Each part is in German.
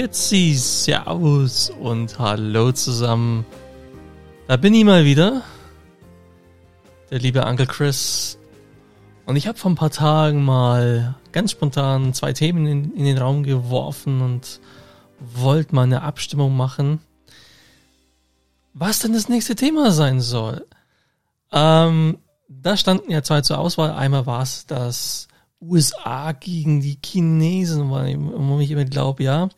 Grüezi, Servus und Hallo zusammen. Da bin ich mal wieder, der liebe Uncle Chris. Und ich habe vor ein paar Tagen mal ganz spontan zwei Themen in, in den Raum geworfen und wollte mal eine Abstimmung machen, was denn das nächste Thema sein soll. Ähm, da standen ja zwei zur Auswahl. Einmal war es das USA gegen die Chinesen, wo ich immer glaube, ja.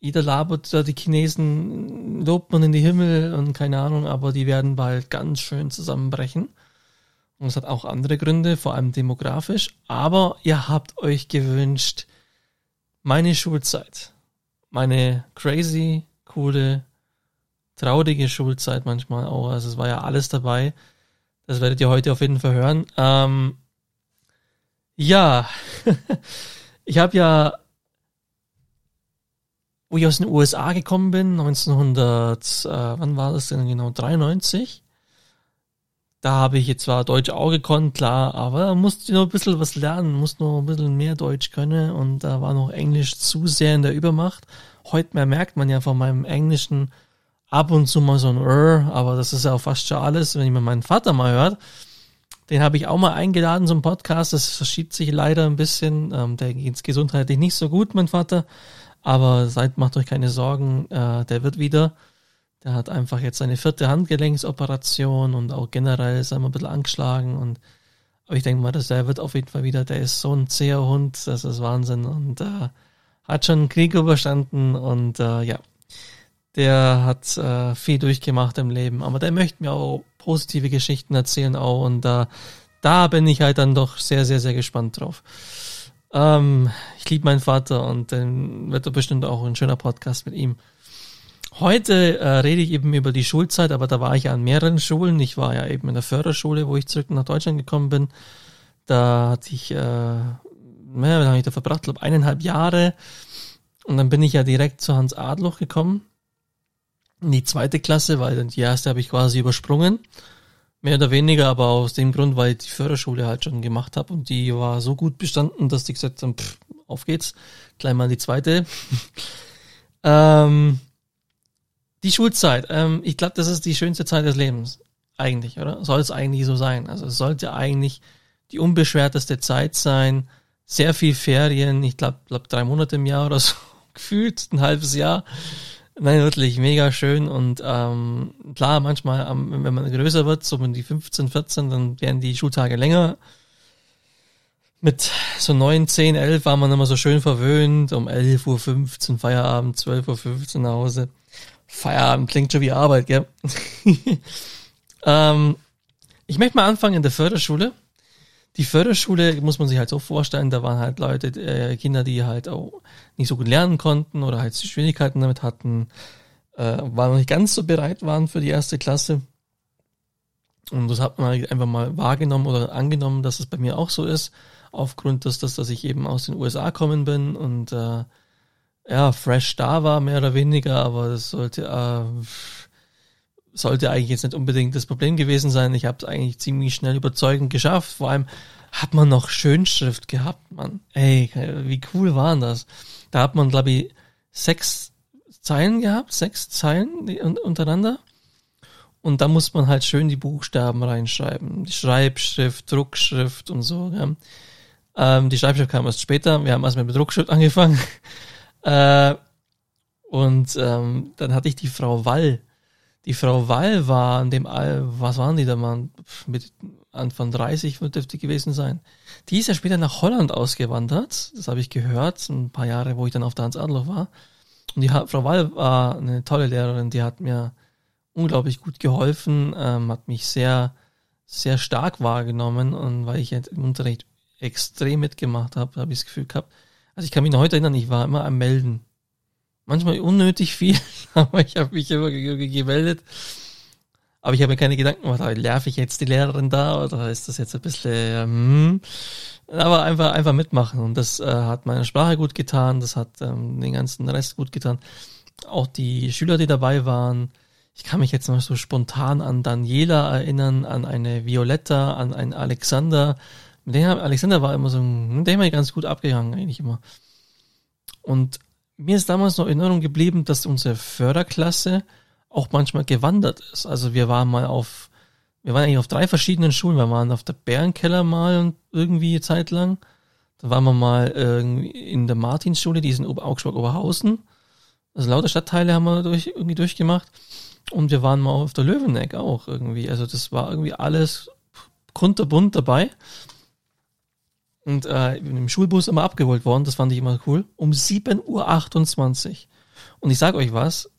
Jeder labert da, die Chinesen lobt man in die Himmel und keine Ahnung, aber die werden bald ganz schön zusammenbrechen. Und es hat auch andere Gründe, vor allem demografisch. Aber ihr habt euch gewünscht, meine Schulzeit. Meine crazy, coole, traurige Schulzeit manchmal auch. Also es war ja alles dabei. Das werdet ihr heute auf jeden Fall hören. Ähm, ja, ich habe ja, wo ich aus den USA gekommen bin, 1900, äh, wann war das denn genau, 93? Da habe ich jetzt zwar Deutsch auch gekonnt, klar, aber musste noch ein bisschen was lernen, musste noch ein bisschen mehr Deutsch können und da war noch Englisch zu sehr in der Übermacht. Heute mehr merkt man ja von meinem Englischen ab und zu mal so ein R, aber das ist ja auch fast schon alles, wenn ich mir meinen Vater mal hört den habe ich auch mal eingeladen zum Podcast. Das verschiebt sich leider ein bisschen. Ähm, der geht's gesundheitlich nicht so gut, mein Vater. Aber seid, macht euch keine Sorgen, äh, der wird wieder. Der hat einfach jetzt seine vierte Handgelenksoperation und auch generell ist er immer ein bisschen angeschlagen. Und aber ich denke mal, dass der wird auf jeden Fall wieder, der ist so ein zäher Hund, das ist Wahnsinn. Und äh, hat schon einen Krieg überstanden und äh, ja, der hat äh, viel durchgemacht im Leben, aber der möchte mir auch positive Geschichten erzählen auch und da, da bin ich halt dann doch sehr, sehr, sehr gespannt drauf. Ähm, ich liebe meinen Vater und dann wird er bestimmt auch ein schöner Podcast mit ihm. Heute äh, rede ich eben über die Schulzeit, aber da war ich ja an mehreren Schulen. Ich war ja eben in der Förderschule, wo ich zurück nach Deutschland gekommen bin. Da hatte ich, äh, naja, wie habe ich da verbracht? Glaube, eineinhalb Jahre. Und dann bin ich ja direkt zu Hans Adloch gekommen in die zweite Klasse, weil die erste habe ich quasi übersprungen. Mehr oder weniger, aber aus dem Grund, weil ich die Förderschule halt schon gemacht habe und die war so gut bestanden, dass die gesagt haben, pff, auf geht's, gleich mal die zweite. ähm, die Schulzeit, ähm, ich glaube, das ist die schönste Zeit des Lebens. Eigentlich, oder? Soll es eigentlich so sein? Also es sollte eigentlich die unbeschwerteste Zeit sein. Sehr viel Ferien, ich glaube, glaub drei Monate im Jahr oder so, gefühlt, ein halbes Jahr. Nein, wirklich mega schön und ähm, klar, manchmal, ähm, wenn man größer wird, so um die 15, 14, dann werden die Schultage länger. Mit so 9, 10, 11 war man immer so schön verwöhnt, um 11.15 Uhr Feierabend, 12.15 Uhr nach Hause. Feierabend klingt schon wie Arbeit, gell? ähm, ich möchte mal anfangen in der Förderschule die Förderschule muss man sich halt so vorstellen, da waren halt Leute, äh, Kinder, die halt auch nicht so gut lernen konnten oder halt Schwierigkeiten damit hatten, äh, waren noch nicht ganz so bereit waren für die erste Klasse. Und das hat man halt einfach mal wahrgenommen oder angenommen, dass es bei mir auch so ist, aufgrund des, dass, dass ich eben aus den USA kommen bin und äh, ja, fresh da war, mehr oder weniger, aber das sollte äh, sollte eigentlich jetzt nicht unbedingt das Problem gewesen sein. Ich habe es eigentlich ziemlich schnell überzeugend geschafft. Vor allem hat man noch Schönschrift gehabt, man. Ey, wie cool waren das? Da hat man, glaube ich, sechs Zeilen gehabt, sechs Zeilen untereinander. Und da muss man halt schön die Buchstaben reinschreiben. Die Schreibschrift, Druckschrift und so. Ja. Ähm, die Schreibschrift kam erst später. Wir haben erst mit Druckschrift angefangen. äh, und ähm, dann hatte ich die Frau Wall die Frau Wall war an dem All, was waren die da mal, mit Anfang 30 dürfte gewesen sein. Die ist ja später nach Holland ausgewandert, das habe ich gehört, ein paar Jahre, wo ich dann auf der Hans Adler war. Und die Frau Wall war eine tolle Lehrerin, die hat mir unglaublich gut geholfen, ähm, hat mich sehr, sehr stark wahrgenommen und weil ich im Unterricht extrem mitgemacht habe, habe ich das Gefühl gehabt. Also ich kann mich noch heute erinnern, ich war immer am Melden manchmal unnötig viel, aber ich habe mich immer gemeldet. Aber ich habe mir keine Gedanken gemacht, nerv ich jetzt die Lehrerin da oder ist das jetzt ein bisschen, ähm, aber einfach, einfach mitmachen. Und das äh, hat meine Sprache gut getan, das hat ähm, den ganzen Rest gut getan. Auch die Schüler, die dabei waren, ich kann mich jetzt noch so spontan an Daniela erinnern, an eine Violetta, an einen Alexander. Mit dem Alexander war immer so, ein, der immer ganz gut abgegangen eigentlich immer. Und mir ist damals noch in Erinnerung geblieben, dass unsere Förderklasse auch manchmal gewandert ist. Also wir waren mal auf, wir waren eigentlich auf drei verschiedenen Schulen. Wir waren auf der Bärenkeller mal und irgendwie Zeit lang. Dann waren wir mal in der Martinsschule, die ist in Augsburg-Oberhausen. Also lauter Stadtteile haben wir durch, irgendwie durchgemacht. Und wir waren mal auf der Löweneck auch irgendwie. Also das war irgendwie alles kunterbunt dabei. Und äh, im Schulbus immer abgeholt worden, das fand ich immer cool, um 7.28 Uhr. Und ich sag euch was,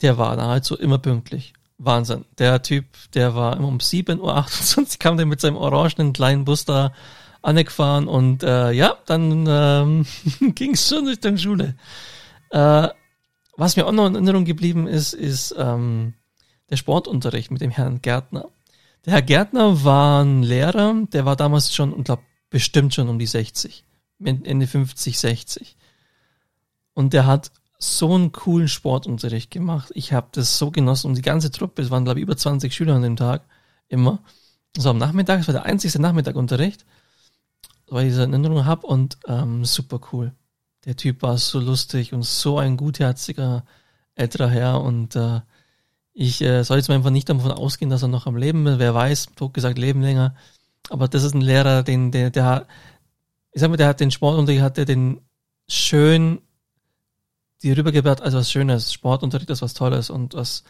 der war nahezu immer pünktlich. Wahnsinn. Der Typ, der war immer um 7.28 Uhr, kam der mit seinem orangenen kleinen Bus da angefahren und äh, ja, dann ähm, ging es schon Richtung Schule. Äh, was mir auch noch in Erinnerung geblieben ist, ist ähm, der Sportunterricht mit dem Herrn Gärtner. Der Herr Gärtner war ein Lehrer, der war damals schon, und glaube bestimmt schon um die 60, Ende 50, 60. Und der hat so einen coolen Sportunterricht gemacht. Ich habe das so genossen und die ganze Truppe, es waren glaube ich über 20 Schüler an dem Tag, immer. So am Nachmittag, es war der einzigste Nachmittagunterricht, weil ich diese Erinnerung habe und ähm, super cool. Der Typ war so lustig und so ein gutherziger älterer Herr und äh, ich äh, soll jetzt mal einfach nicht davon ausgehen, dass er noch am Leben ist. Wer weiß, tot gesagt, leben länger. Aber das ist ein Lehrer, den, der, der, ich sag mal, der hat den Sportunterricht, hat der den schön die rübergebracht als was Schönes. Sportunterricht ist was Tolles und was,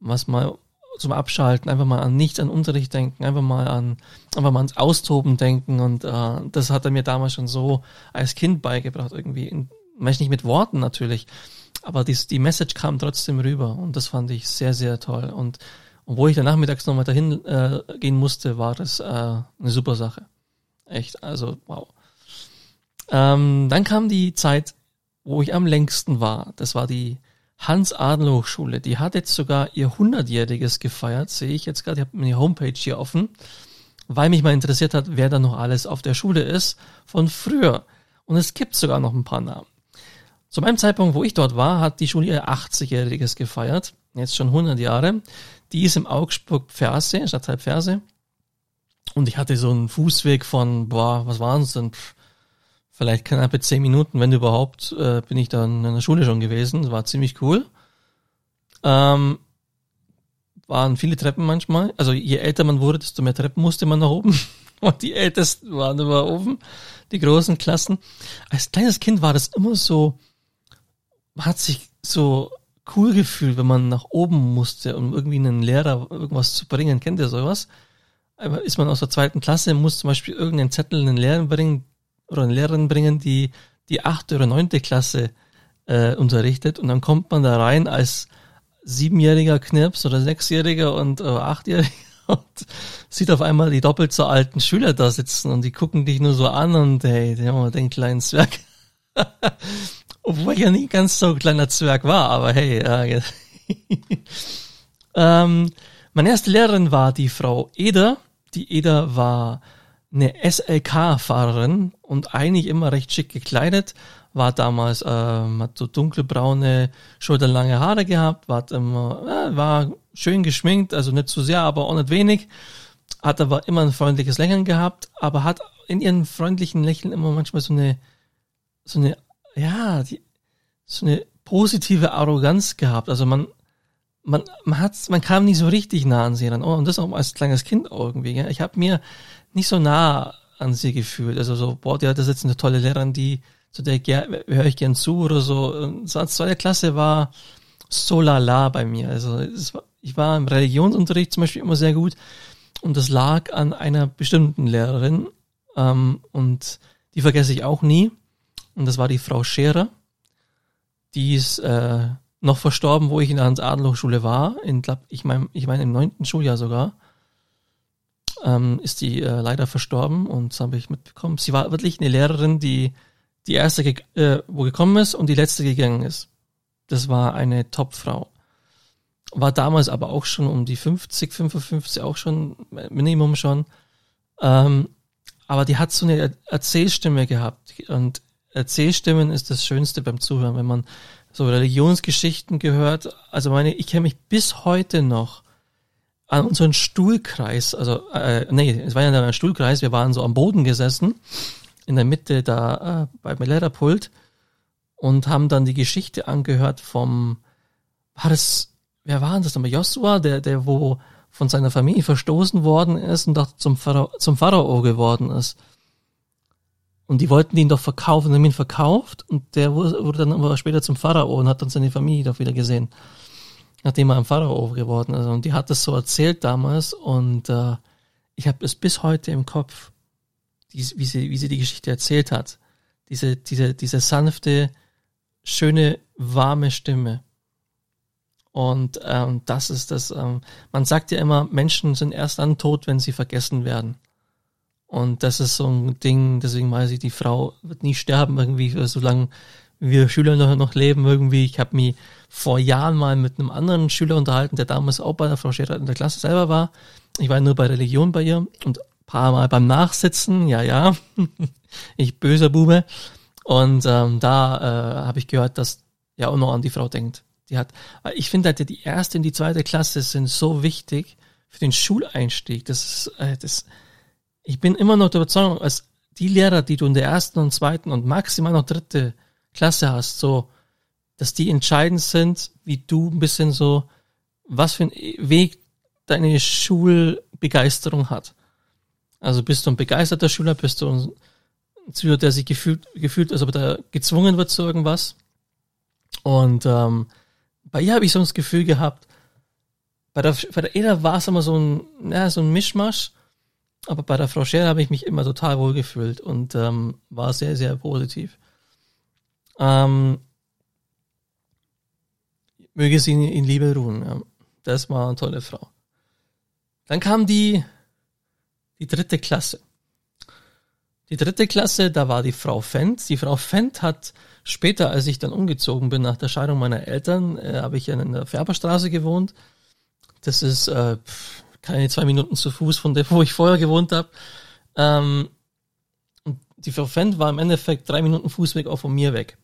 was mal zum Abschalten, einfach mal an nichts an Unterricht denken, einfach mal an, einfach mal ans Austoben denken und äh, das hat er mir damals schon so als Kind beigebracht irgendwie. In, nicht mit Worten natürlich, aber dies, die Message kam trotzdem rüber und das fand ich sehr, sehr toll und obwohl ich dann nachmittags nochmal dahin äh, gehen musste, war das äh, eine super Sache. Echt, also wow. Ähm, dann kam die Zeit, wo ich am längsten war. Das war die Hans-Adler-Hochschule. Die hat jetzt sogar ihr 100-jähriges gefeiert, sehe ich jetzt gerade. Ich habe meine Homepage hier offen, weil mich mal interessiert hat, wer da noch alles auf der Schule ist von früher. Und es gibt sogar noch ein paar Namen. Zu meinem Zeitpunkt, wo ich dort war, hat die Schule ihr 80-jähriges gefeiert. Jetzt schon 100 Jahre. Die ist im Augsburg Pferse, Stadtteil Pferse. Und ich hatte so einen Fußweg von, boah, was waren es denn? Pff, vielleicht knappe zehn Minuten, wenn überhaupt, äh, bin ich dann in der Schule schon gewesen. Das war ziemlich cool. Ähm, waren viele Treppen manchmal. Also je älter man wurde, desto mehr Treppen musste man nach oben. Und die Ältesten waren immer oben, die großen Klassen. Als kleines Kind war das immer so, hat sich so cool gefühlt, wenn man nach oben musste, um irgendwie einen Lehrer irgendwas zu bringen. Kennt ihr sowas? Ist man aus der zweiten Klasse, muss zum Beispiel irgendeinen Zettel einen Lehrer bringen oder eine Lehrerin bringen, die die achte oder neunte Klasse äh, unterrichtet und dann kommt man da rein als siebenjähriger Knirps oder sechsjähriger und äh, achtjähriger und sieht auf einmal die doppelt so alten Schüler da sitzen und die gucken dich nur so an und hey, den kleinen Zwerg. Obwohl ich ja nie ganz so kleiner Zwerg war, aber hey. Äh, ähm, meine erste Lehrerin war die Frau Eder. Die Eder war eine SLK-Fahrerin und eigentlich immer recht schick gekleidet. War damals, ähm, hat so dunkelbraune, schulterlange Haare gehabt, war immer, äh, war schön geschminkt, also nicht zu sehr, aber auch nicht wenig. Hat aber immer ein freundliches Lächeln gehabt, aber hat in ihren freundlichen Lächeln immer manchmal so eine, so eine ja, die, so eine positive Arroganz gehabt. Also man, man, man hat, man kam nicht so richtig nah an sie ran. Oh, und das auch als kleines Kind irgendwie. Gell? Ich habe mir nicht so nah an sie gefühlt. Also so, boah, die hat das jetzt eine tolle Lehrerin, die zu der höre ich gern zu oder so. Und so zweite Klasse war so lala bei mir. Also war, ich war im Religionsunterricht zum Beispiel immer sehr gut und das lag an einer bestimmten Lehrerin ähm, und die vergesse ich auch nie. Und das war die Frau Scherer. Die ist äh, noch verstorben, wo ich in der Hans-Adler-Hochschule war. In, glaub, ich meine, ich mein, im neunten Schuljahr sogar. Ähm, ist die äh, leider verstorben und das habe ich mitbekommen. Sie war wirklich eine Lehrerin, die die erste, äh, wo gekommen ist und die letzte gegangen ist. Das war eine Topfrau. War damals aber auch schon um die 50, 55, auch schon, Minimum schon. Ähm, aber die hat so eine Erzählstimme gehabt und Erzählstimmen ist das Schönste beim Zuhören, wenn man so Religionsgeschichten gehört. Also meine, ich kenne mich bis heute noch an unseren Stuhlkreis, also äh, nee, es war ja ein Stuhlkreis, wir waren so am Boden gesessen, in der Mitte da äh, beim Lehrerpult und haben dann die Geschichte angehört vom, war das, wer war das nochmal? Joshua, der, der wo von seiner Familie verstoßen worden ist und doch zum, Pharao, zum Pharao geworden ist. Und die wollten ihn doch verkaufen, haben ihn verkauft und der wurde dann aber später zum Pharao und hat dann seine Familie doch wieder gesehen, nachdem er ein Pharao geworden ist. Und die hat das so erzählt damals und äh, ich habe es bis heute im Kopf, wie, sie, wie sie die Geschichte erzählt hat. Diese, diese, diese sanfte, schöne, warme Stimme. Und ähm, das ist das, ähm, man sagt ja immer, Menschen sind erst dann tot, wenn sie vergessen werden. Und das ist so ein Ding, deswegen weiß ich, die Frau wird nie sterben, irgendwie, solange wir Schüler noch, noch leben, irgendwie. Ich habe mich vor Jahren mal mit einem anderen Schüler unterhalten, der damals auch bei der Frau Scherer in der Klasse selber war. Ich war nur bei Religion bei ihr und paar Mal beim Nachsitzen, ja, ja, ich böser Bube. Und ähm, da äh, habe ich gehört, dass ja auch noch an die Frau denkt. Die hat, ich finde halt, die erste und die zweite Klasse sind so wichtig für den Schuleinstieg. Das ist, äh, das, ich bin immer noch der Überzeugung, als die Lehrer, die du in der ersten und zweiten und maximal noch dritte Klasse hast, so, dass die entscheidend sind, wie du ein bisschen so, was für ein Weg deine Schulbegeisterung hat. Also bist du ein begeisterter Schüler, bist du ein Schüler, der sich gefühlt, gefühlt, als ob er gezwungen wird zu irgendwas. Und ähm, bei ihr habe ich so das Gefühl gehabt, bei der, bei der Eda war es immer so ein, ja, so ein Mischmasch, aber bei der Frau Scherer habe ich mich immer total wohl gefühlt und ähm, war sehr, sehr positiv. Ähm, möge sie in Liebe ruhen. Ja. Das war eine tolle Frau. Dann kam die, die dritte Klasse. Die dritte Klasse, da war die Frau Fendt. Die Frau Fendt hat später, als ich dann umgezogen bin nach der Scheidung meiner Eltern, äh, habe ich in der Färberstraße gewohnt. Das ist äh, keine zwei Minuten zu Fuß von der, wo ich vorher gewohnt habe. Ähm, und die Fendt war im Endeffekt drei Minuten Fußweg auch von mir weg.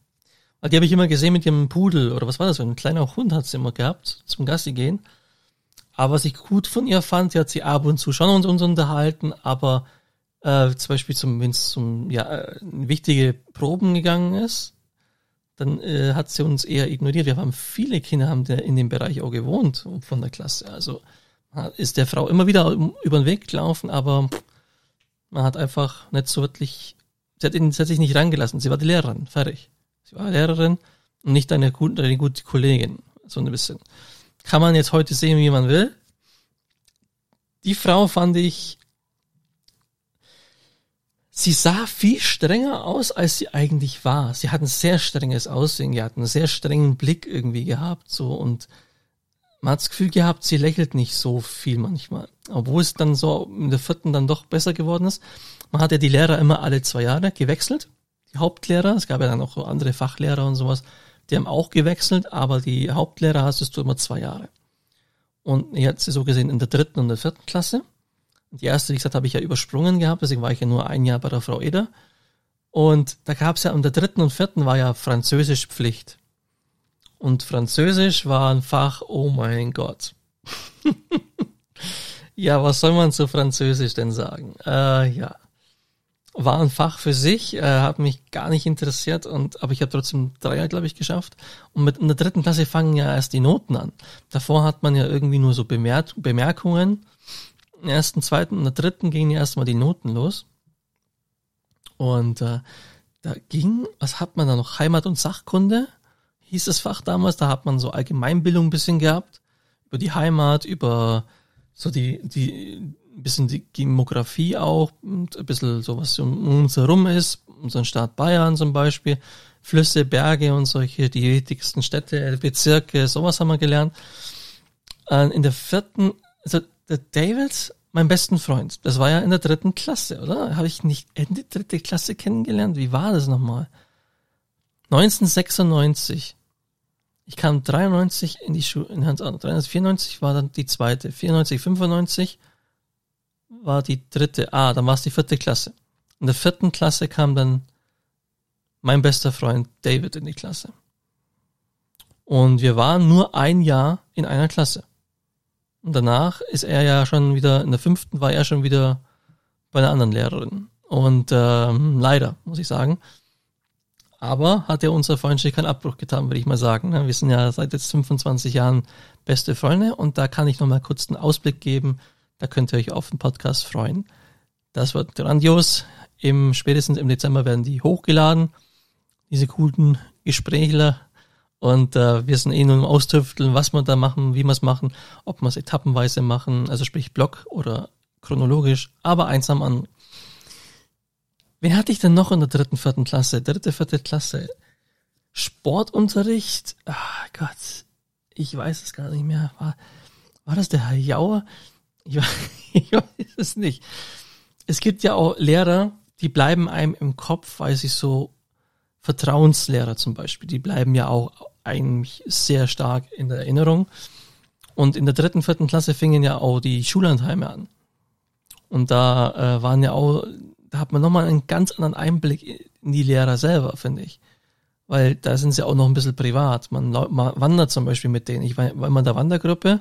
Weil die habe ich immer gesehen mit ihrem Pudel oder was war das? Ein kleiner Hund hat sie immer gehabt zum Gassi gehen. Aber was ich gut von ihr fand, die hat sie ab und zu schon uns, uns unterhalten, aber äh, zum Beispiel zum, wenn es zum ja äh, wichtige Proben gegangen ist, dann äh, hat sie uns eher ignoriert. Wir haben viele Kinder haben in dem Bereich auch gewohnt von der Klasse. Also ist der Frau immer wieder über den Weg gelaufen, aber man hat einfach nicht so wirklich, sie hat, ihn, sie hat sich nicht reingelassen. Sie war die Lehrerin, fertig. Sie war Lehrerin und nicht eine gute, eine gute Kollegin, so ein bisschen. Kann man jetzt heute sehen, wie man will. Die Frau fand ich sie sah viel strenger aus, als sie eigentlich war. Sie hat ein sehr strenges Aussehen, sie hat einen sehr strengen Blick irgendwie gehabt, so und man hat das Gefühl gehabt, sie lächelt nicht so viel manchmal. Obwohl es dann so in der vierten dann doch besser geworden ist. Man hat ja die Lehrer immer alle zwei Jahre gewechselt. Die Hauptlehrer, es gab ja dann auch andere Fachlehrer und sowas, die haben auch gewechselt, aber die Hauptlehrer hast du immer zwei Jahre. Und jetzt so gesehen in der dritten und der vierten Klasse. Die erste, wie gesagt, habe ich ja übersprungen gehabt, deswegen war ich ja nur ein Jahr bei der Frau Eder. Und da gab es ja, und der dritten und vierten war ja Französisch Pflicht. Und Französisch war ein Fach, oh mein Gott. ja, was soll man zu Französisch denn sagen? Äh, ja. War ein Fach für sich, äh, hat mich gar nicht interessiert, und aber ich habe trotzdem Dreier, glaube ich, geschafft. Und mit in der dritten Klasse fangen ja erst die Noten an. Davor hat man ja irgendwie nur so Bemerk Bemerkungen ersten, zweiten und der dritten gingen erstmal die Noten los. Und äh, da ging, was hat man da noch? Heimat und Sachkunde hieß das Fach damals. Da hat man so Allgemeinbildung ein bisschen gehabt. Über die Heimat, über so die, die, ein bisschen die Demografie auch und ein bisschen so, was um uns herum ist. Unseren Staat Bayern zum Beispiel. Flüsse, Berge und solche, die wichtigsten Städte, Bezirke, sowas haben wir gelernt. Äh, in der vierten, also der David, mein besten Freund, das war ja in der dritten Klasse, oder? Habe ich nicht Ende dritte Klasse kennengelernt? Wie war das nochmal? 1996. Ich kam 93 in die Schule, in Hans Arnold. 94 war dann die zweite. 94, 95 war die dritte. Ah, dann war es die vierte Klasse. In der vierten Klasse kam dann mein bester Freund David in die Klasse. Und wir waren nur ein Jahr in einer Klasse. Und danach ist er ja schon wieder, in der fünften war er schon wieder bei einer anderen Lehrerin. Und ähm, leider, muss ich sagen. Aber hat ja unser Freundschaft keinen Abbruch getan, würde ich mal sagen. Ne? Wir sind ja seit jetzt 25 Jahren beste Freunde und da kann ich nochmal kurz einen Ausblick geben. Da könnt ihr euch auf den Podcast freuen. Das wird grandios. Im, spätestens im Dezember werden die hochgeladen, diese guten Gesprächler. Und äh, wir sind eh nur im Austüfteln, was wir da machen, wie wir es machen, ob wir es etappenweise machen, also sprich Block oder chronologisch, aber einsam an. Wen hatte ich denn noch in der dritten, vierten Klasse? Dritte, vierte Klasse. Sportunterricht? Ah Gott, ich weiß es gar nicht mehr. War, war das der Herr Jauer? Ich, ich weiß es nicht. Es gibt ja auch Lehrer, die bleiben einem im Kopf, weil sie so Vertrauenslehrer zum Beispiel, die bleiben ja auch eigentlich sehr stark in der Erinnerung. Und in der dritten, vierten Klasse fingen ja auch die Schullandheime an. Und da äh, waren ja auch, da hat man nochmal einen ganz anderen Einblick in die Lehrer selber, finde ich. Weil da sind sie auch noch ein bisschen privat. Man, man wandert zum Beispiel mit denen. Ich war, immer in der Wandergruppe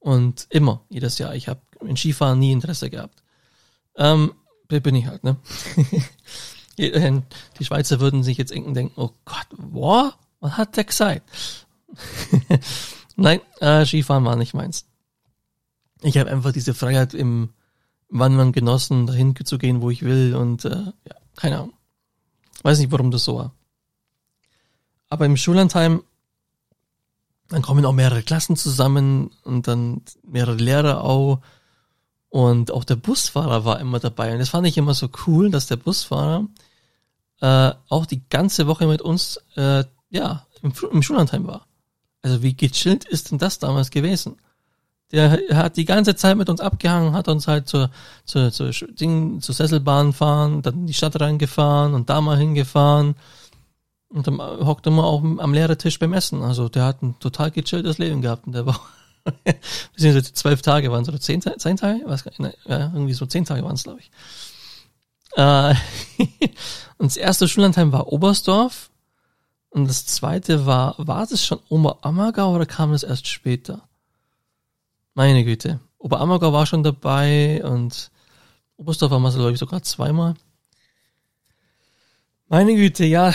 und immer, jedes Jahr. Ich habe in Skifahren nie Interesse gehabt. Ähm, bin ich halt, ne? Die Schweizer würden sich jetzt denken, oh Gott, boah, was hat der gesagt? Nein, äh, Skifahren war nicht meins. Ich habe einfach diese Freiheit im Wandern genossen, dahin zu gehen, wo ich will und äh, ja, keine Ahnung. Weiß nicht, warum das so war. Aber im Schullandheim, dann kommen auch mehrere Klassen zusammen und dann mehrere Lehrer auch. Und auch der Busfahrer war immer dabei. Und das fand ich immer so cool, dass der Busfahrer äh, auch die ganze Woche mit uns äh, ja im, im Schullandheim war. Also wie gechillt ist denn das damals gewesen? Der hat die ganze Zeit mit uns abgehangen, hat uns halt zur, zur, zur, Ding, zur Sesselbahn fahren, dann in die Stadt reingefahren und da mal hingefahren. Und dann hockt er auch am Lehrertisch beim Essen. Also der hat ein total gechilltes Leben gehabt in der Woche. Beziehungsweise zwölf Tage waren es oder zehn, zehn Tage? Was, ne, ja, irgendwie so zehn Tage waren es, glaube ich. Äh, und das erste Schullandheim war Oberstdorf. Und das zweite war, war das schon Oberammergau oder kam das erst später? Meine Güte. Oberammergau war schon dabei und Oberstdorf war mal, glaube ich, sogar zweimal. Meine Güte, ja.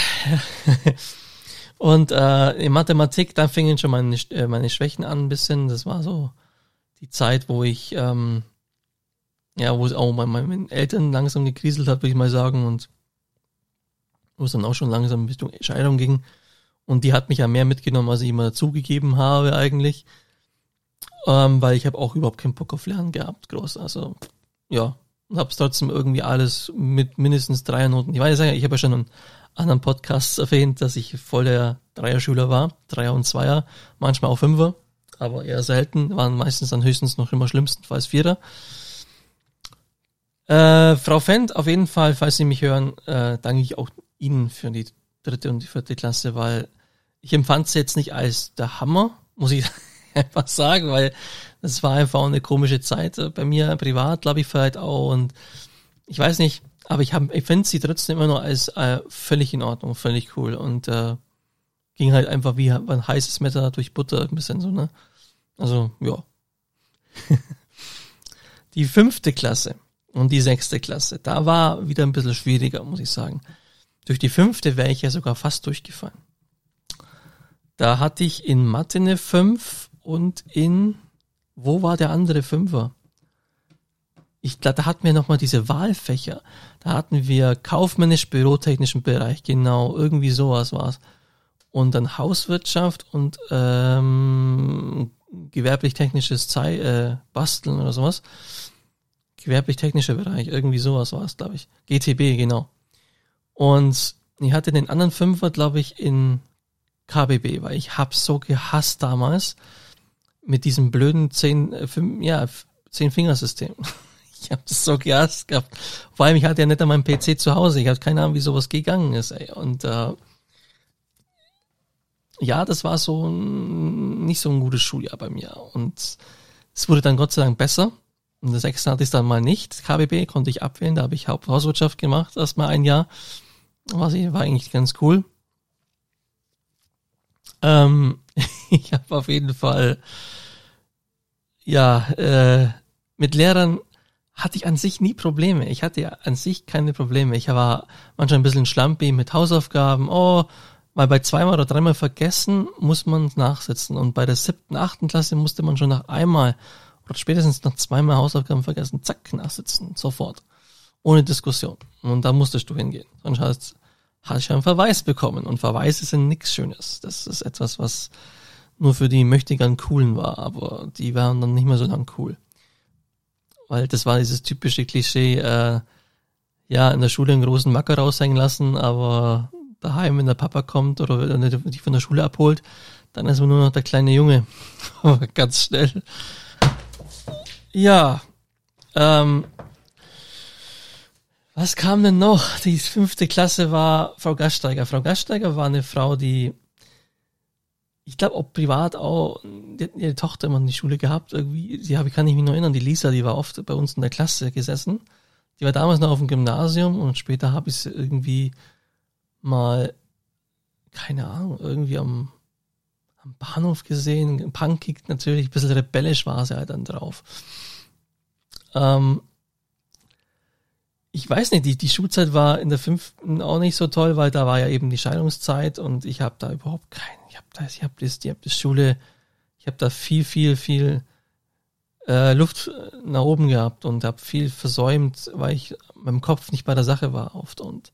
und äh, in Mathematik, da fingen schon meine, äh, meine Schwächen an ein bisschen. Das war so die Zeit, wo ich, ähm, ja, wo es auch bei meinen Eltern langsam gekriselt hat, würde ich mal sagen, und wo es dann auch schon langsam Richtung Scheidung ging. Und die hat mich ja mehr mitgenommen, als ich immer zugegeben habe eigentlich ähm, weil ich habe auch überhaupt keinen Bock auf Lernen gehabt, groß. Also ja, und habe es trotzdem irgendwie alles mit mindestens drei Noten. Ich weiß ja, ich habe ja schon in anderen Podcasts erwähnt, dass ich voll der Dreierschüler war, Dreier und Zweier, manchmal auch Fünfer, aber eher selten, waren meistens dann höchstens noch immer schlimmstenfalls Vierer. Äh, Frau Fendt, auf jeden Fall, falls Sie mich hören, äh, danke ich auch Ihnen für die dritte und die vierte Klasse, weil ich empfand es jetzt nicht als der Hammer, muss ich einfach sagen, weil das war einfach auch eine komische Zeit äh, bei mir privat, glaube ich, vielleicht auch. Und ich weiß nicht, aber ich, hab, ich finde sie trotzdem immer noch als äh, völlig in Ordnung, völlig cool. Und äh, ging halt einfach wie ein heißes Messer durch Butter ein bisschen so, ne? Also, ja. die fünfte Klasse und die sechste Klasse, da war wieder ein bisschen schwieriger, muss ich sagen. Durch die fünfte wäre ich ja sogar fast durchgefallen. Da hatte ich in Mathe eine 5 und in, wo war der andere Fünfer? Ich glaube, da hatten wir nochmal diese Wahlfächer. Da hatten wir kaufmännisch-bürotechnischen Bereich, genau, irgendwie sowas war's. Und dann Hauswirtschaft und ähm, gewerblich-technisches Zei äh, Basteln oder sowas. Gewerblich-technischer Bereich, irgendwie sowas war es, glaube ich. GTB, genau. Und ich hatte den anderen Fünfer, glaube ich, in KBB, weil ich hab's so gehasst damals mit diesem blöden zehn, äh, fünf, ja, zehn Fingersystem. Ich habe das so gehasst gehabt. Vor allem, ich hatte ja nicht an meinem PC zu Hause. Ich hatte keine Ahnung, wie sowas gegangen ist. Ey. Und äh, ja, das war so ein, nicht so ein gutes Schuljahr bei mir. Und es wurde dann Gott sei Dank besser. Und das Extra hatte ich dann mal nicht. KBB konnte ich abwählen. Da habe ich Haupthauswirtschaft gemacht, erst mal ein Jahr. War, war eigentlich ganz cool. Ähm, ich habe auf jeden Fall ja, äh, mit Lehrern hatte ich an sich nie Probleme. Ich hatte an sich keine Probleme. Ich war manchmal ein bisschen schlampig mit Hausaufgaben. Oh, weil bei zweimal oder dreimal vergessen muss man nachsitzen. Und bei der siebten, achten Klasse musste man schon nach einmal oder spätestens nach zweimal Hausaufgaben vergessen, zack, nachsitzen, sofort. Ohne Diskussion. Und da musstest du hingehen. Sonst hast, hast du einen Verweis bekommen. Und Verweise sind nichts Schönes. Das ist etwas, was nur für die Möchtegern coolen war, aber die waren dann nicht mehr so lang cool. Weil das war dieses typische Klischee, äh, ja, in der Schule einen großen Macker raushängen lassen, aber daheim, wenn der Papa kommt oder die von der Schule abholt, dann ist man nur noch der kleine Junge. Ganz schnell. Ja. Ähm, was kam denn noch? Die fünfte Klasse war Frau Gasteiger. Frau Gasteiger war eine Frau, die, ich glaube, auch privat auch, die hat ihre Tochter immer in die Schule gehabt. Irgendwie, die habe ich kann ich mich noch erinnern. Die Lisa, die war oft bei uns in der Klasse gesessen. Die war damals noch auf dem Gymnasium und später habe ich sie irgendwie mal, keine Ahnung, irgendwie am, am Bahnhof gesehen, punkig natürlich, ein bisschen rebellisch war sie halt dann drauf. Ähm, ich weiß nicht, die, die Schulzeit war in der fünften auch nicht so toll, weil da war ja eben die Scheidungszeit und ich habe da überhaupt keinen, ich habe da, ich habe das, ich habe das Schule, ich habe da viel, viel, viel äh, Luft nach oben gehabt und habe viel versäumt, weil ich mit dem Kopf nicht bei der Sache war oft und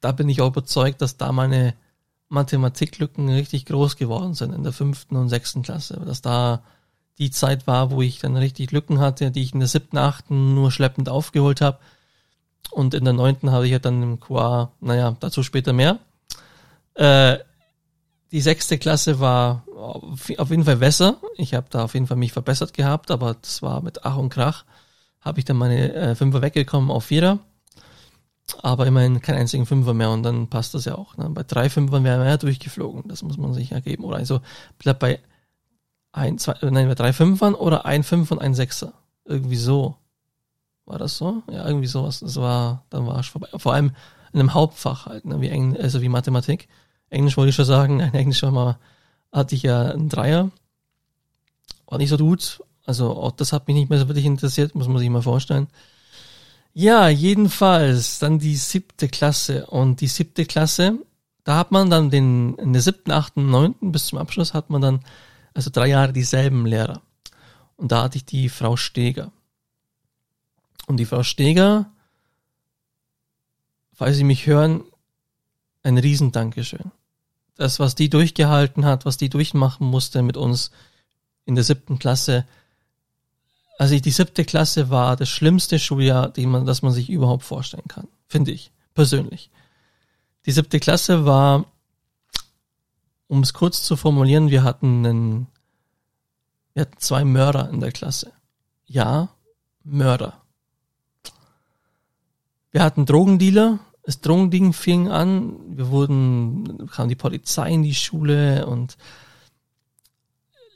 da bin ich auch überzeugt, dass da meine Mathematiklücken richtig groß geworden sind in der fünften und sechsten Klasse, dass da die Zeit war, wo ich dann richtig Lücken hatte, die ich in der siebten, achten nur schleppend aufgeholt habe. Und in der neunten habe ich ja dann im QA, naja, dazu später mehr. Äh, die sechste Klasse war auf jeden Fall besser. Ich habe da auf jeden Fall mich verbessert gehabt, aber das war mit Ach und Krach. Habe ich dann meine äh, Fünfer weggekommen auf Vierer aber immerhin keinen einzigen Fünfer mehr und dann passt das ja auch. Ne? Bei drei Fünfern wären wir ja durchgeflogen, das muss man sich ergeben. Oder also bleibt bei ein, zwei, äh, nein, bei drei Fünfern oder ein Fünf und ein Sechser. Irgendwie so. War das so? Ja, irgendwie sowas. Das war, dann war ich vorbei. Vor allem in einem Hauptfach halt, ne? wie Engl also wie Mathematik. Englisch wollte ich schon sagen, in Englisch war mal, hatte ich ja einen Dreier. War nicht so gut. Also auch das hat mich nicht mehr so wirklich interessiert, muss man sich mal vorstellen. Ja, jedenfalls dann die siebte Klasse und die siebte Klasse, da hat man dann den in der siebten, achten, neunten bis zum Abschluss hat man dann also drei Jahre dieselben Lehrer und da hatte ich die Frau Steger und die Frau Steger, falls Sie mich hören, ein Riesendankeschön. Das, was die durchgehalten hat, was die durchmachen musste mit uns in der siebten Klasse, also die siebte Klasse war das schlimmste Schuljahr, man, das man sich überhaupt vorstellen kann, finde ich persönlich. Die siebte Klasse war, um es kurz zu formulieren, wir hatten einen, wir hatten zwei Mörder in der Klasse. Ja, Mörder. Wir hatten Drogendealer. Das Drogending fing an. Wir wurden, kam die Polizei in die Schule und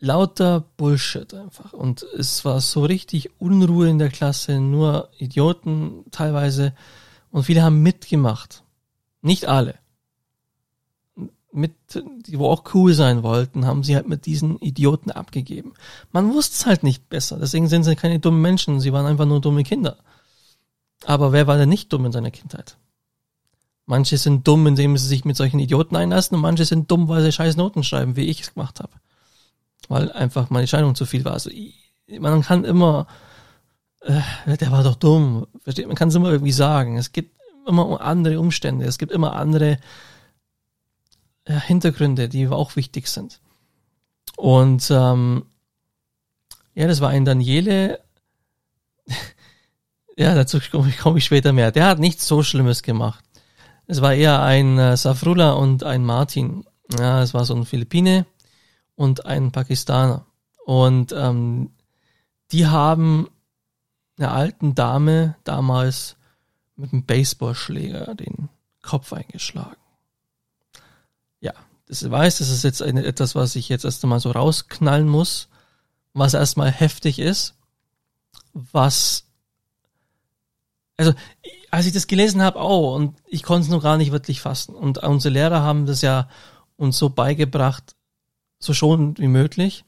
lauter Bullshit einfach. Und es war so richtig Unruhe in der Klasse, nur Idioten teilweise. Und viele haben mitgemacht. Nicht alle. Mit, die wo auch cool sein wollten, haben sie halt mit diesen Idioten abgegeben. Man wusste es halt nicht besser. Deswegen sind sie keine dummen Menschen. Sie waren einfach nur dumme Kinder. Aber wer war denn nicht dumm in seiner Kindheit? Manche sind dumm, indem sie sich mit solchen Idioten einlassen und manche sind dumm, weil sie scheiß Noten schreiben, wie ich es gemacht habe weil einfach meine Scheidung zu viel war. Also man kann immer, äh, der war doch dumm, versteht? Man kann es immer irgendwie sagen. Es gibt immer andere Umstände, es gibt immer andere äh, Hintergründe, die auch wichtig sind. Und ähm, ja, das war ein Daniele. ja, dazu komme ich, komm ich später mehr. Der hat nichts so Schlimmes gemacht. Es war eher ein äh, Safrula und ein Martin. Ja, es war so ein Philippine und ein Pakistaner. Und ähm, die haben einer alten Dame damals mit einem Baseballschläger den Kopf eingeschlagen. Ja, das weiß, das ist jetzt eine, etwas, was ich jetzt erst einmal so rausknallen muss, was erstmal heftig ist, was also als ich das gelesen habe, auch und ich konnte es noch gar nicht wirklich fassen. Und unsere Lehrer haben das ja uns so beigebracht, so schonend wie möglich,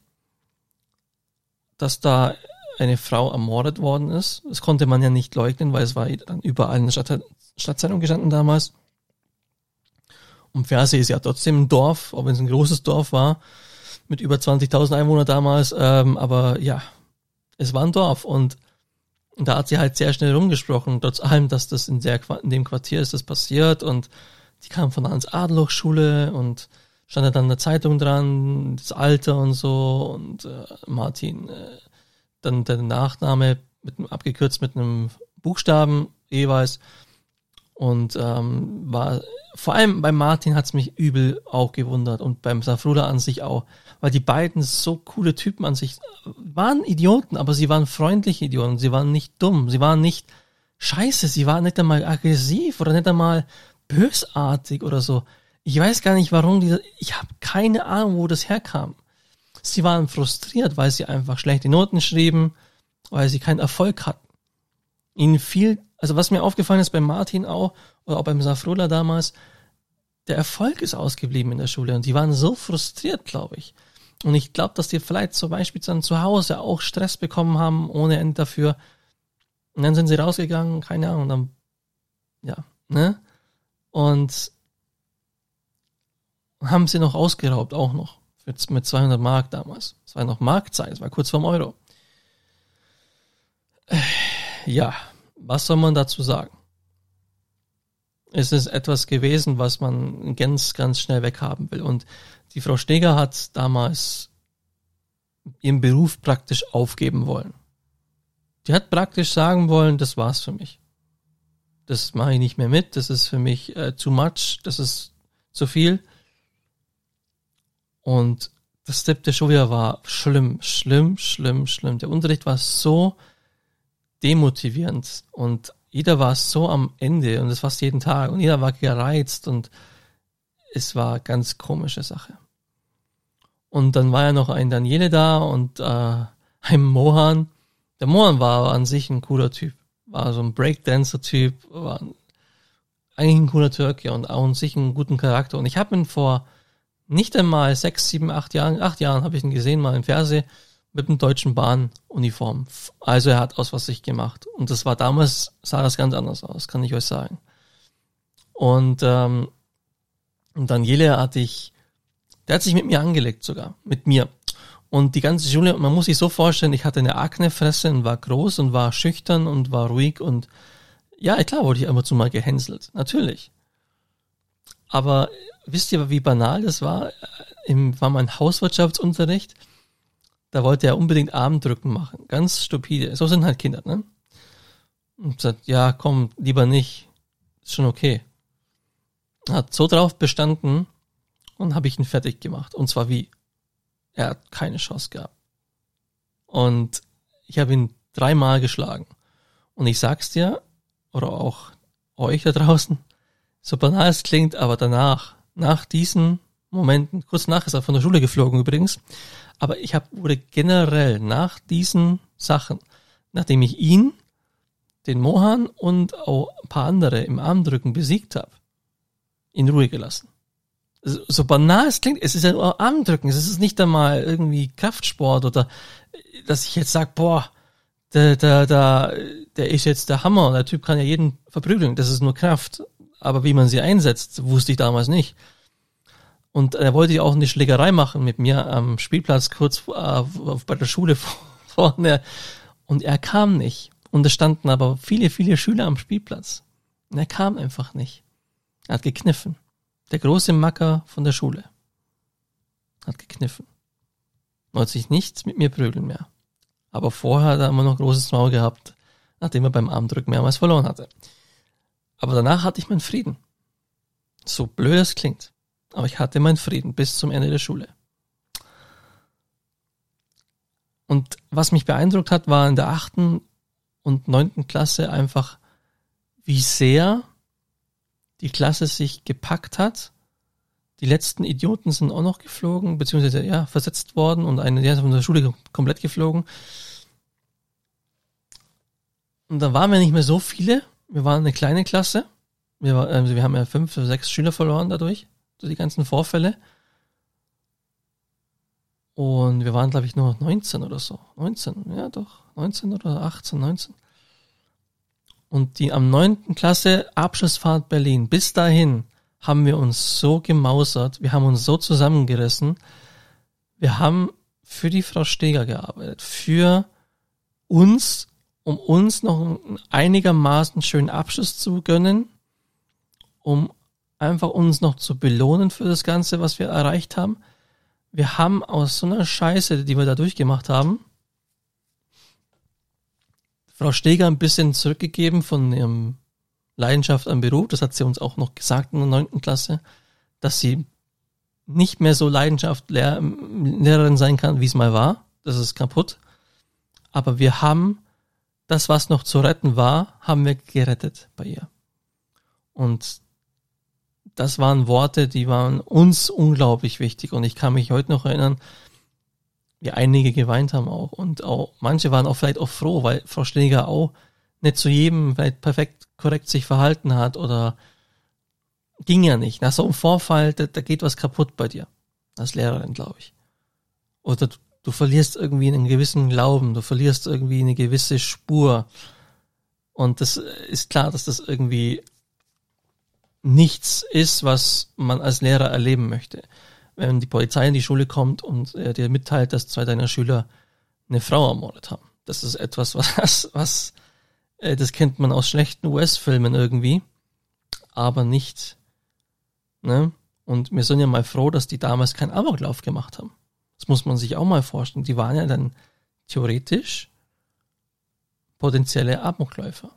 dass da eine Frau ermordet worden ist. Das konnte man ja nicht leugnen, weil es war dann überall in der Stadt, Stadtzeitung gestanden damals. Und Ferse ist ja trotzdem ein Dorf, auch wenn es ein großes Dorf war, mit über 20.000 Einwohnern damals. Ähm, aber ja, es war ein Dorf und da hat sie halt sehr schnell rumgesprochen, trotz allem, dass das in, der, in dem Quartier ist das passiert und die kam von der Hans-Adloch-Schule und stand da dann in der Zeitung dran, das Alter und so und äh, Martin, äh, dann der Nachname mit, abgekürzt mit einem Buchstaben jeweils und ähm, war vor allem bei Martin hat's mich übel auch gewundert und beim Safruda an sich auch, weil die beiden so coole Typen an sich waren Idioten, aber sie waren freundliche Idioten, sie waren nicht dumm, sie waren nicht scheiße, sie waren nicht einmal aggressiv oder nicht einmal bösartig oder so. Ich weiß gar nicht, warum diese, ich habe keine Ahnung, wo das herkam. Sie waren frustriert, weil sie einfach schlechte Noten schrieben, weil sie keinen Erfolg hatten. Ihnen fiel also was mir aufgefallen ist bei Martin auch, oder auch beim Safrola damals, der Erfolg ist ausgeblieben in der Schule und die waren so frustriert, glaube ich. Und ich glaube, dass die vielleicht zum Beispiel dann zu Hause auch Stress bekommen haben, ohne Ende dafür. Und dann sind sie rausgegangen, keine Ahnung, dann, ja, ne? Und haben sie noch ausgeraubt, auch noch. Mit 200 Mark damals. Es war noch Markzeit, es war kurz vorm Euro. Ja, was soll man dazu sagen? Es ist etwas gewesen, was man ganz, ganz schnell weghaben will. Und die Frau Steger hat damals ihren Beruf praktisch aufgeben wollen. Die hat praktisch sagen wollen, das war's für mich. Das mache ich nicht mehr mit, das ist für mich äh, too much, das ist zu viel. Und das siebte Schuljahr war schlimm, schlimm, schlimm, schlimm. Der Unterricht war so demotivierend und jeder war so am Ende und das fast jeden Tag und jeder war gereizt und es war ganz komische Sache. Und dann war ja noch ein Daniele da und äh, ein Mohan. Der Mohan war an sich ein cooler Typ, war so ein Breakdancer-Typ, war eigentlich ein cooler Türke und auch an sich einen guten Charakter. Und ich habe ihn vor nicht einmal sechs, sieben, acht Jahren, acht Jahren habe ich ihn gesehen, mal im Fernsehen mit dem deutschen Bahnuniform. Also er hat aus was sich gemacht. Und das war damals, sah das ganz anders aus, kann ich euch sagen. Und, ähm, Daniele hatte ich, der hat sich mit mir angelegt sogar, mit mir. Und die ganze Schule, man muss sich so vorstellen, ich hatte eine Aknefresse und war groß und war schüchtern und war ruhig und ja, klar wurde ich immer zu mal gehänselt, natürlich. Aber wisst ihr, wie banal das war? Im, war mein Hauswirtschaftsunterricht da wollte er unbedingt Armdrücken machen. Ganz stupide. So sind halt Kinder, ne? Und sagt, ja, komm, lieber nicht. Ist schon okay. Hat so drauf bestanden und habe ich ihn fertig gemacht. Und zwar wie? Er hat keine Chance gehabt. Und ich habe ihn dreimal geschlagen. Und ich sag's dir, oder auch euch da draußen, so banal es klingt, aber danach, nach diesen Momenten, kurz nach ist er von der Schule geflogen übrigens, aber ich hab, wurde generell nach diesen Sachen, nachdem ich ihn, den Mohan und auch ein paar andere im Armdrücken besiegt habe, in Ruhe gelassen. So banal es klingt, es ist ja nur Armdrücken, es ist nicht einmal irgendwie Kraftsport oder dass ich jetzt sag, boah, der, der, der, der ist jetzt der Hammer, der Typ kann ja jeden verprügeln, das ist nur Kraft. Aber wie man sie einsetzt, wusste ich damals nicht. Und er wollte ja auch eine Schlägerei machen mit mir am Spielplatz kurz äh, bei der Schule vorne. Und er kam nicht. Und es standen aber viele, viele Schüler am Spielplatz. Und er kam einfach nicht. Er hat gekniffen. Der große Macker von der Schule. Hat gekniffen. Wollte sich nichts mit mir prügeln mehr. Aber vorher hat er immer noch großes Maul gehabt, nachdem er beim Armdrücken mehrmals verloren hatte. Aber danach hatte ich meinen Frieden. So blöd es klingt. Aber ich hatte meinen Frieden bis zum Ende der Schule. Und was mich beeindruckt hat, war in der achten und neunten Klasse einfach, wie sehr die Klasse sich gepackt hat. Die letzten Idioten sind auch noch geflogen, beziehungsweise ja, versetzt worden und eine, der ist von der Schule komplett geflogen. Und dann waren wir nicht mehr so viele. Wir waren eine kleine Klasse. Wir, also wir haben ja fünf oder sechs Schüler verloren dadurch so die ganzen Vorfälle. Und wir waren, glaube ich, nur 19 oder so. 19, ja doch. 19 oder 18, 19. Und die am neunten Klasse Abschlussfahrt Berlin. Bis dahin haben wir uns so gemausert, wir haben uns so zusammengerissen. Wir haben für die Frau Steger gearbeitet, für uns, um uns noch einigermaßen schönen Abschluss zu gönnen, um einfach uns noch zu belohnen für das Ganze, was wir erreicht haben. Wir haben aus so einer Scheiße, die wir da durchgemacht haben, Frau Steger ein bisschen zurückgegeben von ihrem Leidenschaft am Beruf. Das hat sie uns auch noch gesagt in der neunten Klasse, dass sie nicht mehr so Leidenschaft Lehr Lehrerin sein kann, wie es mal war. Das ist kaputt. Aber wir haben das, was noch zu retten war, haben wir gerettet bei ihr. Und das waren Worte, die waren uns unglaublich wichtig. Und ich kann mich heute noch erinnern, wie einige geweint haben auch. Und auch manche waren auch vielleicht auch froh, weil Frau Schläger auch nicht zu jedem vielleicht perfekt korrekt sich verhalten hat oder ging ja nicht. Nach so einem Vorfall, da, da geht was kaputt bei dir. Als Lehrerin, glaube ich. Oder du, du verlierst irgendwie einen gewissen Glauben, du verlierst irgendwie eine gewisse Spur. Und das ist klar, dass das irgendwie nichts ist, was man als Lehrer erleben möchte. Wenn die Polizei in die Schule kommt und äh, dir mitteilt, dass zwei deiner Schüler eine Frau ermordet haben. Das ist etwas, was, was äh, das kennt man aus schlechten US-Filmen irgendwie, aber nicht. Ne? Und wir sind ja mal froh, dass die damals keinen Amoklauf gemacht haben. Das muss man sich auch mal vorstellen. Die waren ja dann theoretisch potenzielle Amokläufer.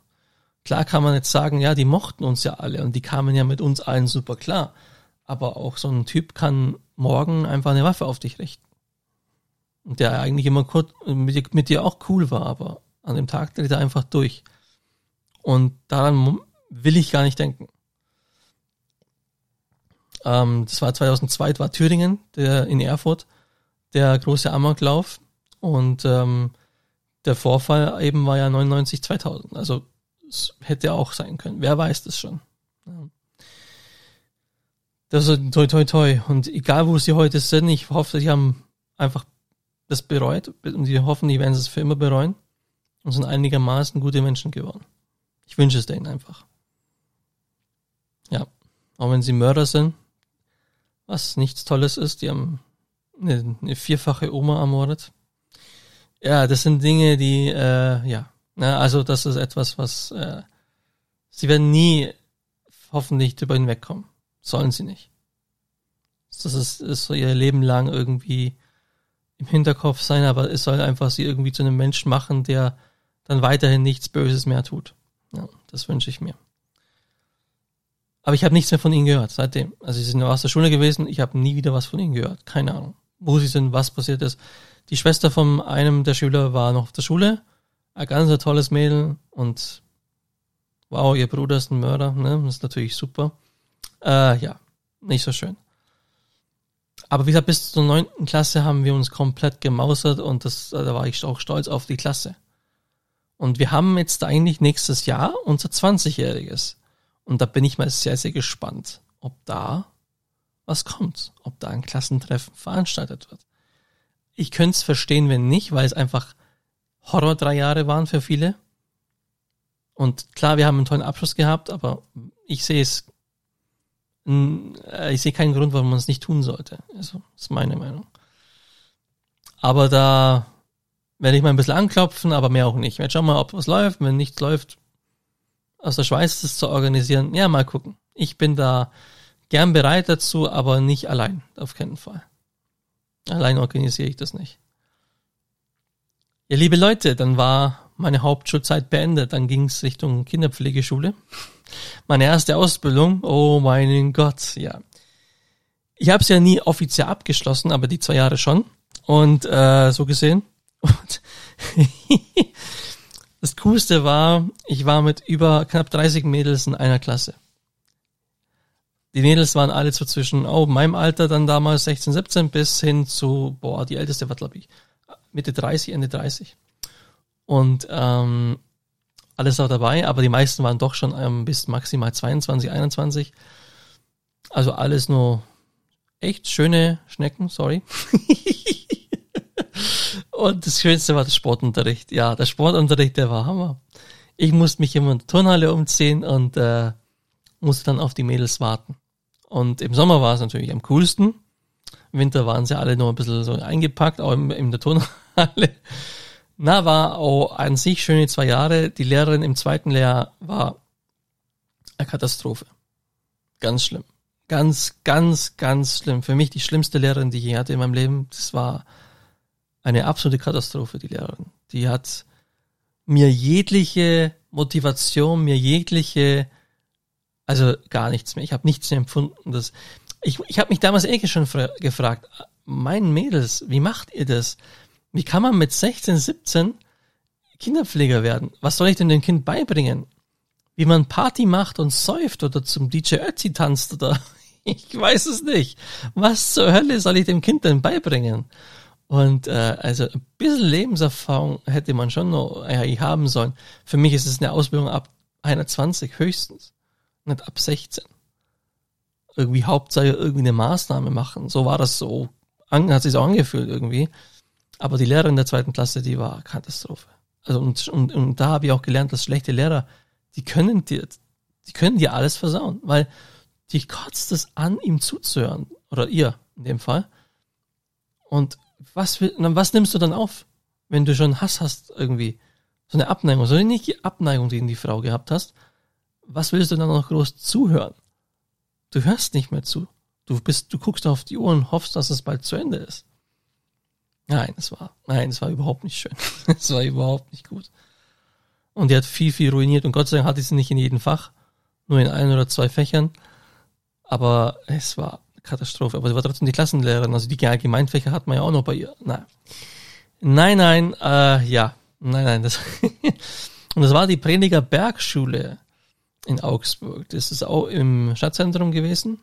Klar kann man jetzt sagen, ja, die mochten uns ja alle und die kamen ja mit uns allen super klar. Aber auch so ein Typ kann morgen einfach eine Waffe auf dich richten. Und der eigentlich immer kurz mit, mit dir auch cool war, aber an dem Tag dreht er einfach durch. Und daran will ich gar nicht denken. Ähm, das war 2002, war Thüringen, der in Erfurt, der große Amoklauf. Und ähm, der Vorfall eben war ja 99, 2000. Also es hätte auch sein können. Wer weiß das schon. Das ist toi toi toi. Und egal wo sie heute sind, ich hoffe, sie haben einfach das bereut und sie hoffen, die werden es für immer bereuen und sind einigermaßen gute Menschen geworden. Ich wünsche es denen einfach. Ja, auch wenn sie Mörder sind, was nichts Tolles ist, die haben eine, eine vierfache Oma ermordet. Ja, das sind Dinge, die, äh, ja, na, also das ist etwas, was äh, sie werden nie hoffentlich drüber hinwegkommen. Sollen sie nicht. Das ist, ist so ihr Leben lang irgendwie im Hinterkopf sein, aber es soll einfach sie irgendwie zu einem Menschen machen, der dann weiterhin nichts Böses mehr tut. Ja, das wünsche ich mir. Aber ich habe nichts mehr von ihnen gehört seitdem. Also sie sind aus der Schule gewesen, ich habe nie wieder was von ihnen gehört. Keine Ahnung, wo sie sind, was passiert ist. Die Schwester von einem der Schüler war noch auf der Schule ein ganz tolles Mädel und wow, ihr Bruder ist ein Mörder, ne? Das ist natürlich super. Äh, ja, nicht so schön. Aber wie gesagt, bis zur neunten Klasse haben wir uns komplett gemausert und das, da war ich auch stolz auf die Klasse. Und wir haben jetzt eigentlich nächstes Jahr unser 20-jähriges. Und da bin ich mal sehr, sehr gespannt, ob da was kommt, ob da ein Klassentreffen veranstaltet wird. Ich könnte es verstehen, wenn nicht, weil es einfach Horror drei Jahre waren für viele. Und klar, wir haben einen tollen Abschluss gehabt, aber ich sehe es, äh, ich sehe keinen Grund, warum man es nicht tun sollte. Also, das ist meine Meinung. Aber da werde ich mal ein bisschen anklopfen, aber mehr auch nicht. Ich werde schauen mal, ob was läuft. Wenn nichts läuft, aus der Schweiz das zu organisieren, ja, mal gucken. Ich bin da gern bereit dazu, aber nicht allein, auf keinen Fall. Allein organisiere ich das nicht. Ja, liebe Leute, dann war meine Hauptschulzeit beendet. Dann ging es Richtung Kinderpflegeschule. Meine erste Ausbildung. Oh mein Gott, ja. Ich habe es ja nie offiziell abgeschlossen, aber die zwei Jahre schon. Und äh, so gesehen. Und das Coolste war, ich war mit über knapp 30 Mädels in einer Klasse. Die Mädels waren alle so zwischen, oh, meinem Alter dann damals 16, 17 bis hin zu, boah, die älteste war, glaube ich, Mitte 30, Ende 30. Und ähm, alles auch dabei, aber die meisten waren doch schon ähm, bis maximal 22, 21. Also alles nur echt schöne Schnecken, sorry. Und das Schönste war der Sportunterricht. Ja, der Sportunterricht, der war Hammer. Ich musste mich immer in der Turnhalle umziehen und äh, musste dann auf die Mädels warten. Und im Sommer war es natürlich am coolsten. Winter waren sie alle noch ein bisschen so eingepackt, auch in, der Turnhalle. Na, war auch an sich schöne zwei Jahre. Die Lehrerin im zweiten Lehrjahr war eine Katastrophe. Ganz schlimm. Ganz, ganz, ganz schlimm. Für mich die schlimmste Lehrerin, die ich je hatte in meinem Leben. Das war eine absolute Katastrophe, die Lehrerin. Die hat mir jegliche Motivation, mir jegliche, also gar nichts mehr. Ich habe nichts mehr empfunden. Das, ich ich habe mich damals eh schon gefragt, meinen Mädels, wie macht ihr das? Wie kann man mit 16, 17 Kinderpfleger werden? Was soll ich denn dem Kind beibringen? Wie man Party macht und säuft oder zum DJ Ötzi tanzt oder ich weiß es nicht. Was zur Hölle soll ich dem Kind denn beibringen? Und äh, also ein bisschen Lebenserfahrung hätte man schon noch äh, haben sollen. Für mich ist es eine Ausbildung ab 21 höchstens, nicht ab 16. Irgendwie Hauptsache irgendwie eine Maßnahme machen. So war das so, an, hat sich so angefühlt irgendwie. Aber die Lehrerin der zweiten Klasse, die war Katastrophe. Also und, und, und da habe ich auch gelernt, dass schlechte Lehrer, die können dir, die können dir alles versauen, weil dich kotzt es an, ihm zuzuhören. Oder ihr in dem Fall. Und was, was nimmst du dann auf, wenn du schon Hass hast irgendwie? So eine Abneigung, so eine nicht Abneigung gegen die Frau gehabt hast. Was willst du dann noch groß zuhören? Du hörst nicht mehr zu. Du bist, du guckst auf die Uhr und hoffst, dass es bald zu Ende ist. Nein, es war, nein, es war überhaupt nicht schön. es war überhaupt nicht gut. Und die hat viel, viel ruiniert. Und Gott sei Dank hatte ich sie nicht in jedem Fach. Nur in ein oder zwei Fächern. Aber es war Katastrophe. Aber sie war trotzdem die Klassenlehrerin. Also die Allgemeinfächer hat man ja auch noch bei ihr. Nein. Nein, nein, äh, ja. Nein, nein. Das und das war die Prediger Bergschule in Augsburg. Das ist auch im Stadtzentrum gewesen.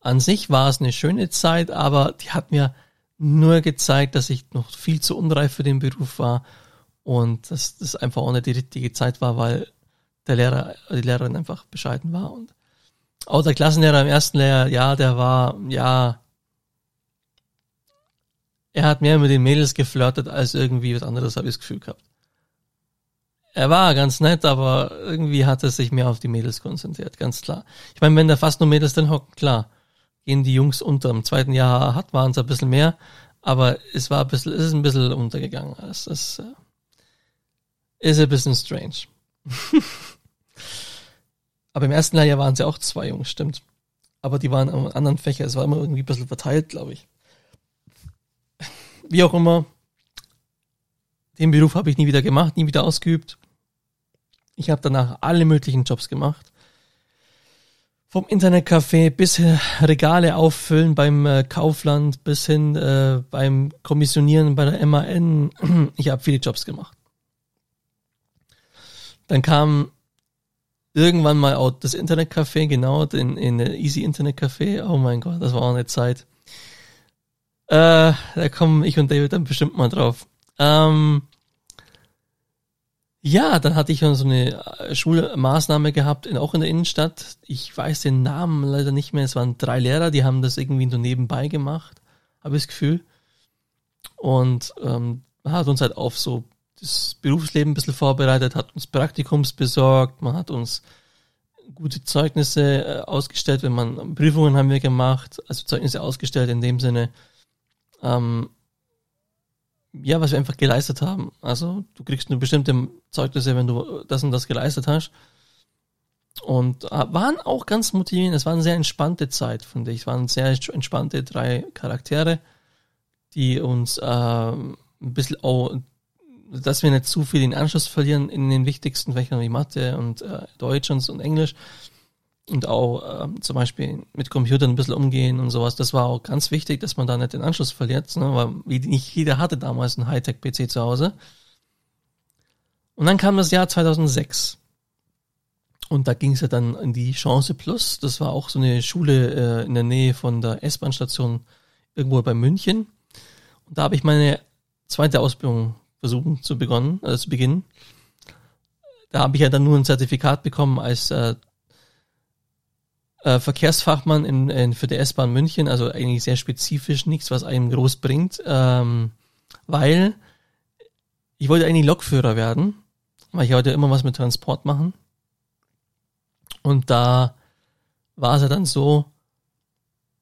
An sich war es eine schöne Zeit, aber die hat mir nur gezeigt, dass ich noch viel zu unreif für den Beruf war und dass das einfach auch nicht die richtige Zeit war, weil der Lehrer, die Lehrerin einfach bescheiden war und auch der Klassenlehrer im ersten Lehrjahr, ja, der war, ja, er hat mehr mit den Mädels geflirtet als irgendwie was anderes, habe ich das Gefühl gehabt. Er war ganz nett, aber irgendwie hat er sich mehr auf die Mädels konzentriert, ganz klar. Ich meine, wenn da fast nur Mädels drin hocken, klar, gehen die Jungs unter. Im zweiten Jahr hat waren es ein bisschen mehr, aber es war ein bisschen, es ist ein bisschen untergegangen. Es ist, äh, ist ein bisschen strange. Aber im ersten Lehrjahr waren sie auch zwei Jungs, stimmt. Aber die waren am anderen Fächer. Es war immer irgendwie ein bisschen verteilt, glaube ich. Wie auch immer. Den Beruf habe ich nie wieder gemacht, nie wieder ausgeübt. Ich habe danach alle möglichen Jobs gemacht. Vom Internetcafé bis Regale auffüllen beim äh, Kaufland bis hin äh, beim Kommissionieren bei der MAN. Ich habe viele Jobs gemacht. Dann kam irgendwann mal auch das Internetcafé, genau, in, in Easy Internetcafé. Oh mein Gott, das war auch eine Zeit. Äh, da kommen ich und David dann bestimmt mal drauf. Ähm, ja, dann hatte ich so eine äh, Schulmaßnahme gehabt, in, auch in der Innenstadt. Ich weiß den Namen leider nicht mehr. Es waren drei Lehrer, die haben das irgendwie so nebenbei gemacht, habe ich das Gefühl. Und ähm, hat uns halt auf so das Berufsleben ein bisschen vorbereitet, hat uns Praktikums besorgt, man hat uns gute Zeugnisse äh, ausgestellt, wenn man Prüfungen haben wir gemacht, also Zeugnisse ausgestellt in dem Sinne, ähm, ja, was wir einfach geleistet haben. Also du kriegst nur bestimmte Zeugnisse, wenn du das und das geleistet hast. Und äh, waren auch ganz motivierend. Es war eine sehr entspannte Zeit, finde ich. Es waren sehr entspannte drei Charaktere, die uns äh, ein bisschen auch dass wir nicht zu viel den Anschluss verlieren in den wichtigsten Fächern wie Mathe und äh, Deutsch und, und Englisch und auch äh, zum Beispiel mit Computern ein bisschen umgehen und sowas. Das war auch ganz wichtig, dass man da nicht den Anschluss verliert, ne? weil nicht jeder hatte damals einen Hightech-PC zu Hause. Und dann kam das Jahr 2006. Und da ging es ja dann in die Chance Plus. Das war auch so eine Schule äh, in der Nähe von der S-Bahn-Station irgendwo bei München. Und da habe ich meine zweite Ausbildung versuchen zu begonnen, äh, zu beginnen. Da habe ich ja dann nur ein Zertifikat bekommen als äh, äh, Verkehrsfachmann in, in, für die S-Bahn München, also eigentlich sehr spezifisch, nichts, was einem groß bringt, ähm, weil ich wollte eigentlich Lokführer werden, weil ich wollte immer was mit Transport machen. Und da war es ja dann so,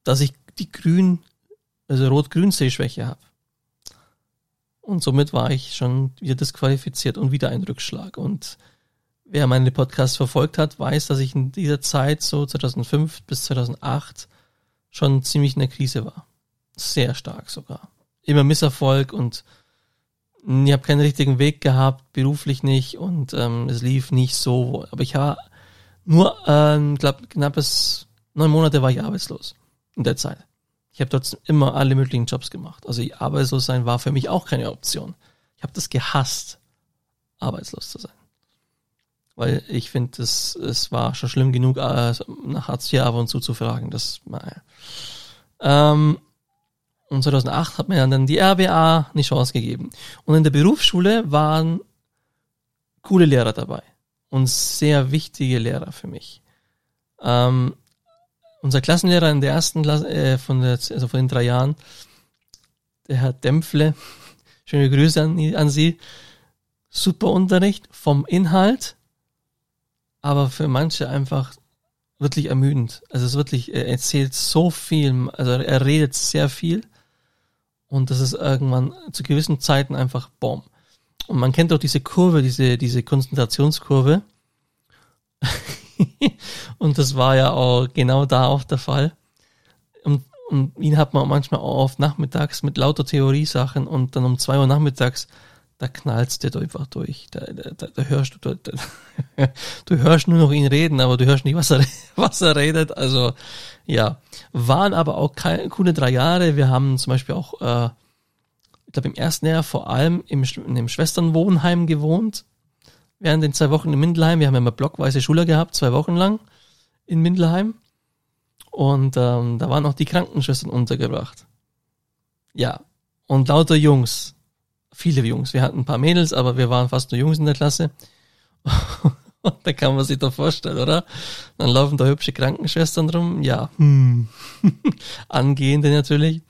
dass ich die Grün, also Rot-Grün-Sehschwäche habe. Und somit war ich schon wieder disqualifiziert und wieder ein Rückschlag. Und wer meine Podcasts verfolgt hat, weiß, dass ich in dieser Zeit, so 2005 bis 2008, schon ziemlich in der Krise war. Sehr stark sogar. Immer Misserfolg und ich habe keinen richtigen Weg gehabt, beruflich nicht und ähm, es lief nicht so. Aber ich war nur, ähm, glaube knappes neun Monate war ich arbeitslos in der Zeit. Ich habe dort immer alle möglichen Jobs gemacht. Also arbeitslos sein war für mich auch keine Option. Ich habe das gehasst, arbeitslos zu sein weil ich finde, es, es war schon schlimm genug, äh, nach Hartz IV ab und zu zu fragen. Das, naja. Ähm, und 2008 hat mir dann die RBA eine Chance gegeben. Und in der Berufsschule waren coole Lehrer dabei und sehr wichtige Lehrer für mich. Ähm, unser Klassenlehrer in der ersten Klasse, äh, von der, also von den drei Jahren, der Herr Dämpfle, schöne Grüße an, an Sie, super Unterricht vom Inhalt, aber für manche einfach wirklich ermüdend. Also es ist wirklich, er erzählt so viel, also er redet sehr viel und das ist irgendwann zu gewissen Zeiten einfach Bomb. Und man kennt auch diese Kurve, diese, diese Konzentrationskurve. und das war ja auch genau da auch der Fall. Und, und ihn hat man manchmal auch oft nachmittags mit lauter Theoriesachen und dann um zwei Uhr nachmittags da knallst du einfach durch. Da, da, da hörst du, da, du hörst nur noch ihn reden, aber du hörst nicht, was er, was er redet. Also ja, waren aber auch keine, coole drei Jahre. Wir haben zum Beispiel auch, äh, ich glaube im ersten Jahr vor allem im, in dem Schwesternwohnheim gewohnt. Während den zwei Wochen in Mindelheim. Wir haben ja immer blockweise Schüler gehabt, zwei Wochen lang in Mindelheim. Und ähm, da waren auch die Krankenschwestern untergebracht. Ja, und lauter Jungs viele Jungs. Wir hatten ein paar Mädels, aber wir waren fast nur Jungs in der Klasse. da kann man sich doch vorstellen, oder? Dann laufen da hübsche Krankenschwestern rum. Ja, hm. angehende natürlich.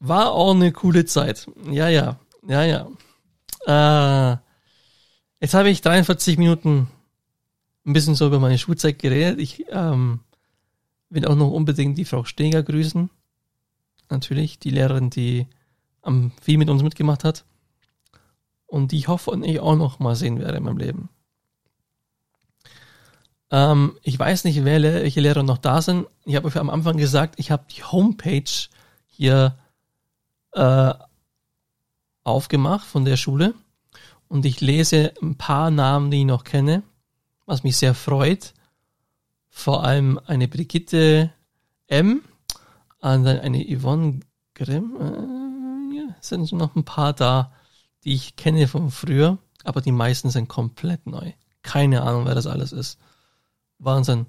War auch eine coole Zeit. Ja, ja, ja, ja. Äh, jetzt habe ich 43 Minuten ein bisschen so über meine Schulzeit geredet. Ich ähm, will auch noch unbedingt die Frau Steger grüßen. Natürlich, die Lehrerin, die am viel mit uns mitgemacht hat und die ich hoffe und ich auch noch mal sehen werde in meinem Leben. Ähm, ich weiß nicht, welche Lehrer noch da sind. Ich habe am Anfang gesagt, ich habe die Homepage hier äh, aufgemacht von der Schule und ich lese ein paar Namen, die ich noch kenne, was mich sehr freut. Vor allem eine Brigitte M, eine Yvonne Grimm, äh, sind noch ein paar da, die ich kenne von früher, aber die meisten sind komplett neu. Keine Ahnung, wer das alles ist. Wahnsinn.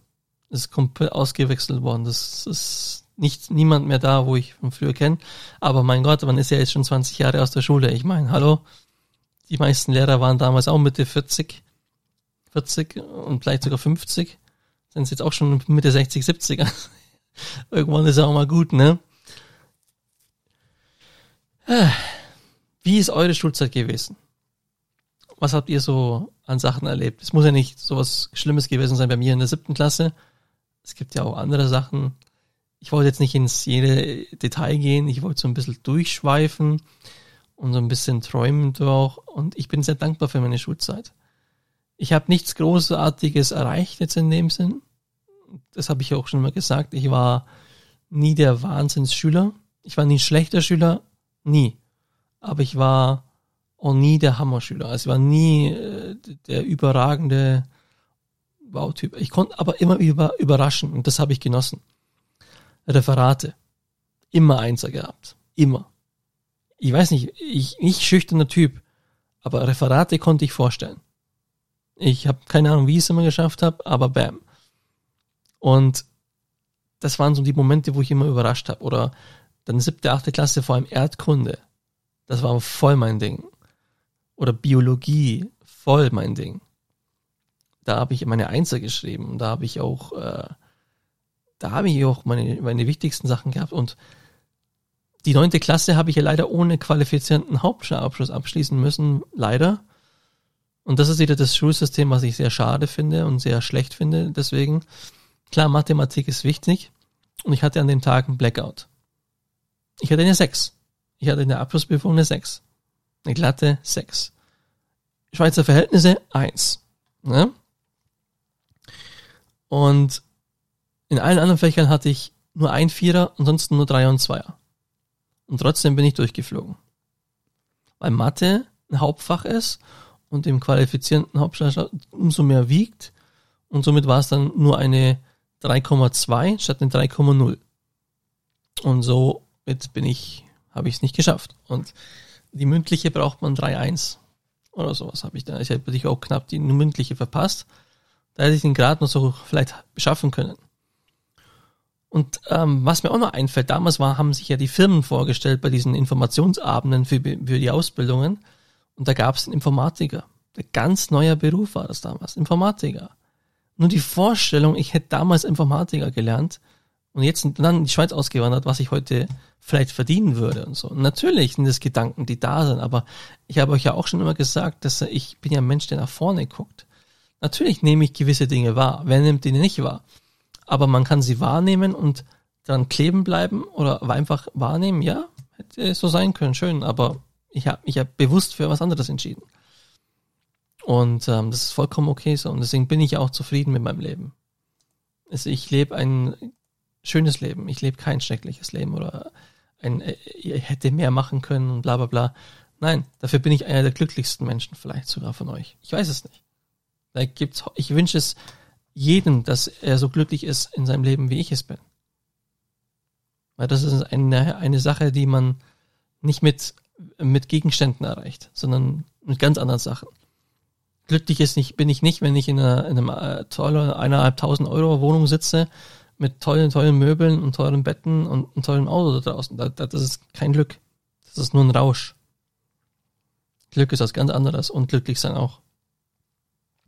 Das ist komplett ausgewechselt worden. Das ist nicht niemand mehr da, wo ich von früher kenne. Aber mein Gott, man ist ja jetzt schon 20 Jahre aus der Schule. Ich meine, hallo, die meisten Lehrer waren damals auch Mitte 40, 40 und vielleicht sogar 50. Sind jetzt auch schon Mitte 60, 70. Irgendwann ist ja auch mal gut, ne? Wie ist eure Schulzeit gewesen? Was habt ihr so an Sachen erlebt? Es muss ja nicht so was Schlimmes gewesen sein bei mir in der siebten Klasse. Es gibt ja auch andere Sachen. Ich wollte jetzt nicht ins jede Detail gehen. Ich wollte so ein bisschen durchschweifen und so ein bisschen träumen auch. Und ich bin sehr dankbar für meine Schulzeit. Ich habe nichts Großartiges erreicht jetzt in dem Sinn. Das habe ich auch schon mal gesagt. Ich war nie der Wahnsinnsschüler. Ich war nie ein schlechter Schüler, Nie. Aber ich war auch nie der Hammerschüler. Also ich war nie äh, der überragende Bautyp. Ich konnte aber immer über, überraschen und das habe ich genossen. Referate. Immer Einser gehabt. Immer. Ich weiß nicht, ich nicht schüchterner Typ, aber Referate konnte ich vorstellen. Ich habe keine Ahnung, wie ich es immer geschafft habe, aber bam. Und das waren so die Momente, wo ich immer überrascht habe. Oder dann siebte, achte Klasse vor allem Erdkunde. Das war voll mein Ding. Oder Biologie, voll mein Ding. Da habe ich meine Einser geschrieben. Da habe ich auch äh, da habe ich auch meine, meine wichtigsten Sachen gehabt und die neunte Klasse habe ich ja leider ohne qualifizierten Hauptschulabschluss abschließen müssen, leider. Und das ist wieder das Schulsystem, was ich sehr schade finde und sehr schlecht finde. Deswegen, klar, Mathematik ist wichtig. Und ich hatte an dem Tag einen Blackout. Ich hatte eine 6. Ich hatte in der Abschlussprüfung eine 6. Eine glatte 6. Schweizer Verhältnisse 1. Ne? Und in allen anderen Fächern hatte ich nur ein Vierer, ansonsten nur Dreier und Zweier. Und trotzdem bin ich durchgeflogen. Weil Mathe ein Hauptfach ist und im qualifizierenden Hauptschulabschluss umso mehr wiegt. Und somit war es dann nur eine 3,2 statt eine 3,0. Und so jetzt bin ich, habe ich es nicht geschafft. Und die mündliche braucht man 3,1 oder sowas habe ich da. Ich hätte auch knapp die mündliche verpasst. Da hätte ich den Grad noch so vielleicht beschaffen können. Und ähm, was mir auch noch einfällt, damals war, haben sich ja die Firmen vorgestellt bei diesen Informationsabenden für, für die Ausbildungen. Und da gab es einen Informatiker. Der ganz neuer Beruf war das damals, Informatiker. Nur die Vorstellung, ich hätte damals Informatiker gelernt und jetzt dann in die Schweiz ausgewandert, was ich heute vielleicht verdienen würde und so. Und natürlich sind das Gedanken, die da sind, aber ich habe euch ja auch schon immer gesagt, dass ich bin ja ein Mensch, der nach vorne guckt. Natürlich nehme ich gewisse Dinge wahr. Wer nimmt die nicht wahr? aber man kann sie wahrnehmen und dran kleben bleiben oder einfach wahrnehmen, ja, hätte so sein können, schön, aber ich habe mich ja bewusst für was anderes entschieden. Und ähm, das ist vollkommen okay so. Und deswegen bin ich auch zufrieden mit meinem Leben. Also ich lebe ein schönes Leben. Ich lebe kein schreckliches Leben oder ein, äh, ich hätte mehr machen können und bla bla bla. Nein, dafür bin ich einer der glücklichsten Menschen vielleicht sogar von euch. Ich weiß es nicht. Da gibt's, ich wünsche es jedem, dass er so glücklich ist in seinem Leben, wie ich es bin. Weil das ist eine, eine Sache, die man nicht mit, mit Gegenständen erreicht, sondern mit ganz anderen Sachen. Glücklich ist nicht, bin ich nicht, wenn ich in, einer, in einem äh, tollen, eineinhalbtausend Euro Wohnung sitze, mit tollen, tollen Möbeln und tollen Betten und einem tollen Auto da draußen. Das, das ist kein Glück. Das ist nur ein Rausch. Glück ist was ganz anderes und glücklich sein auch.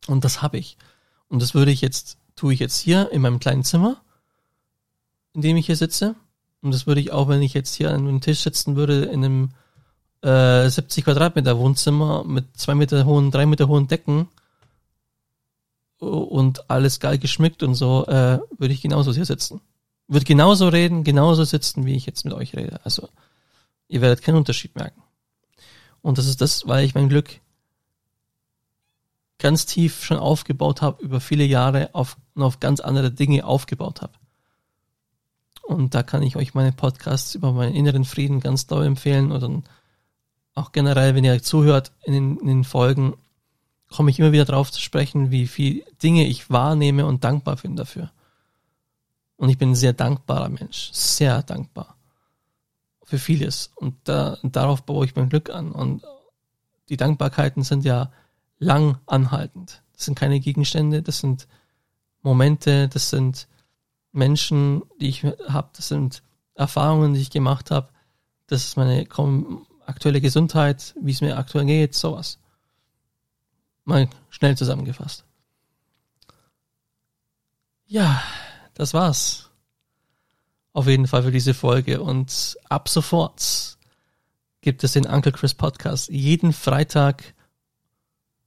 Und das habe ich. Und das würde ich jetzt, tue ich jetzt hier in meinem kleinen Zimmer, in dem ich hier sitze. Und das würde ich auch, wenn ich jetzt hier an einem Tisch sitzen würde, in einem äh, 70 Quadratmeter Wohnzimmer mit zwei Meter hohen, drei Meter hohen Decken und alles geil geschmückt und so, äh, würde ich genauso hier sitzen. Würde genauso reden, genauso sitzen, wie ich jetzt mit euch rede. Also, ihr werdet keinen Unterschied merken. Und das ist das, weil ich mein Glück ganz tief schon aufgebaut habe, über viele Jahre auf, auf ganz andere Dinge aufgebaut habe. Und da kann ich euch meine Podcasts über meinen inneren Frieden ganz doll empfehlen oder auch generell, wenn ihr zuhört in den, in den Folgen, komme ich immer wieder drauf zu sprechen, wie viel Dinge ich wahrnehme und dankbar bin dafür. Und ich bin ein sehr dankbarer Mensch, sehr dankbar für vieles. Und da, darauf baue ich mein Glück an. Und die Dankbarkeiten sind ja lang anhaltend. Das sind keine Gegenstände, das sind Momente, das sind Menschen, die ich habe, das sind Erfahrungen, die ich gemacht habe, das ist meine aktuelle Gesundheit, wie es mir aktuell geht, sowas. Mal schnell zusammengefasst. Ja, das war's. Auf jeden Fall für diese Folge. Und ab sofort gibt es den Uncle Chris Podcast jeden Freitag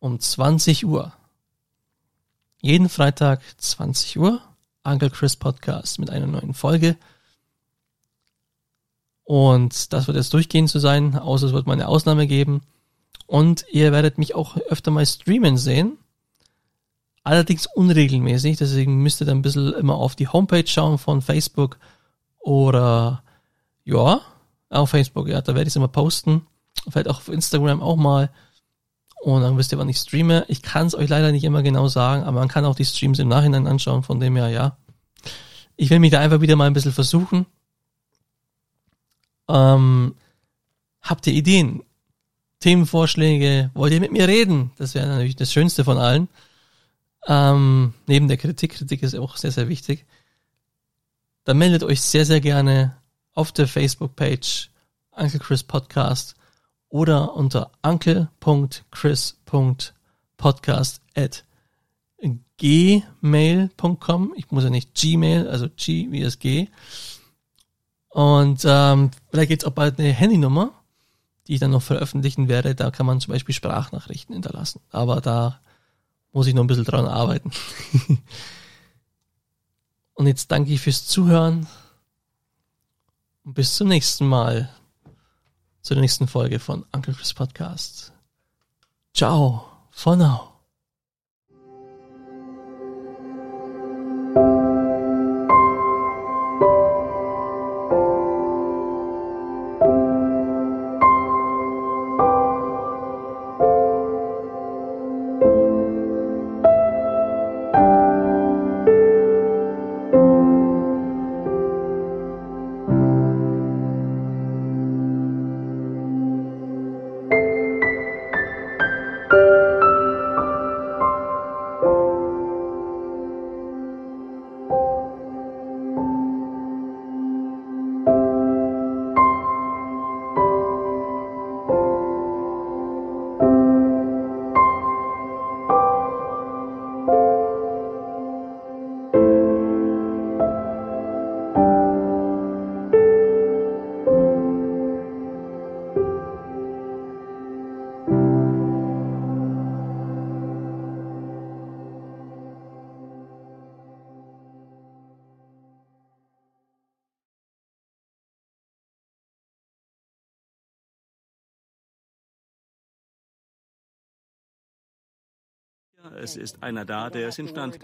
um 20 Uhr. Jeden Freitag 20 Uhr, Uncle Chris Podcast mit einer neuen Folge. Und das wird jetzt durchgehend zu sein, außer es wird mal eine Ausnahme geben. Und ihr werdet mich auch öfter mal streamen sehen. Allerdings unregelmäßig, deswegen müsst ihr dann ein bisschen immer auf die Homepage schauen von Facebook oder ja, auf Facebook, ja, da werde ich es immer posten. Vielleicht auch auf Instagram auch mal. Und dann wisst ihr, wann ich streame. Ich kann es euch leider nicht immer genau sagen, aber man kann auch die Streams im Nachhinein anschauen, von dem her, ja. Ich will mich da einfach wieder mal ein bisschen versuchen. Ähm, habt ihr Ideen? Themenvorschläge? Wollt ihr mit mir reden? Das wäre natürlich das Schönste von allen. Ähm, neben der Kritik. Kritik ist auch sehr, sehr wichtig. Dann meldet euch sehr, sehr gerne auf der Facebook-Page Uncle Chris Podcast oder unter uncle.chris.podcast at gmail.com. Ich muss ja nicht Gmail, also G wie es G. Und ähm, vielleicht gibt es auch bald eine Handynummer, die ich dann noch veröffentlichen werde. Da kann man zum Beispiel Sprachnachrichten hinterlassen. Aber da muss ich noch ein bisschen dran arbeiten. Und jetzt danke ich fürs Zuhören und bis zum nächsten Mal zur nächsten Folge von Uncle Chris Podcast. Ciao for now. Es ist einer da, der es instand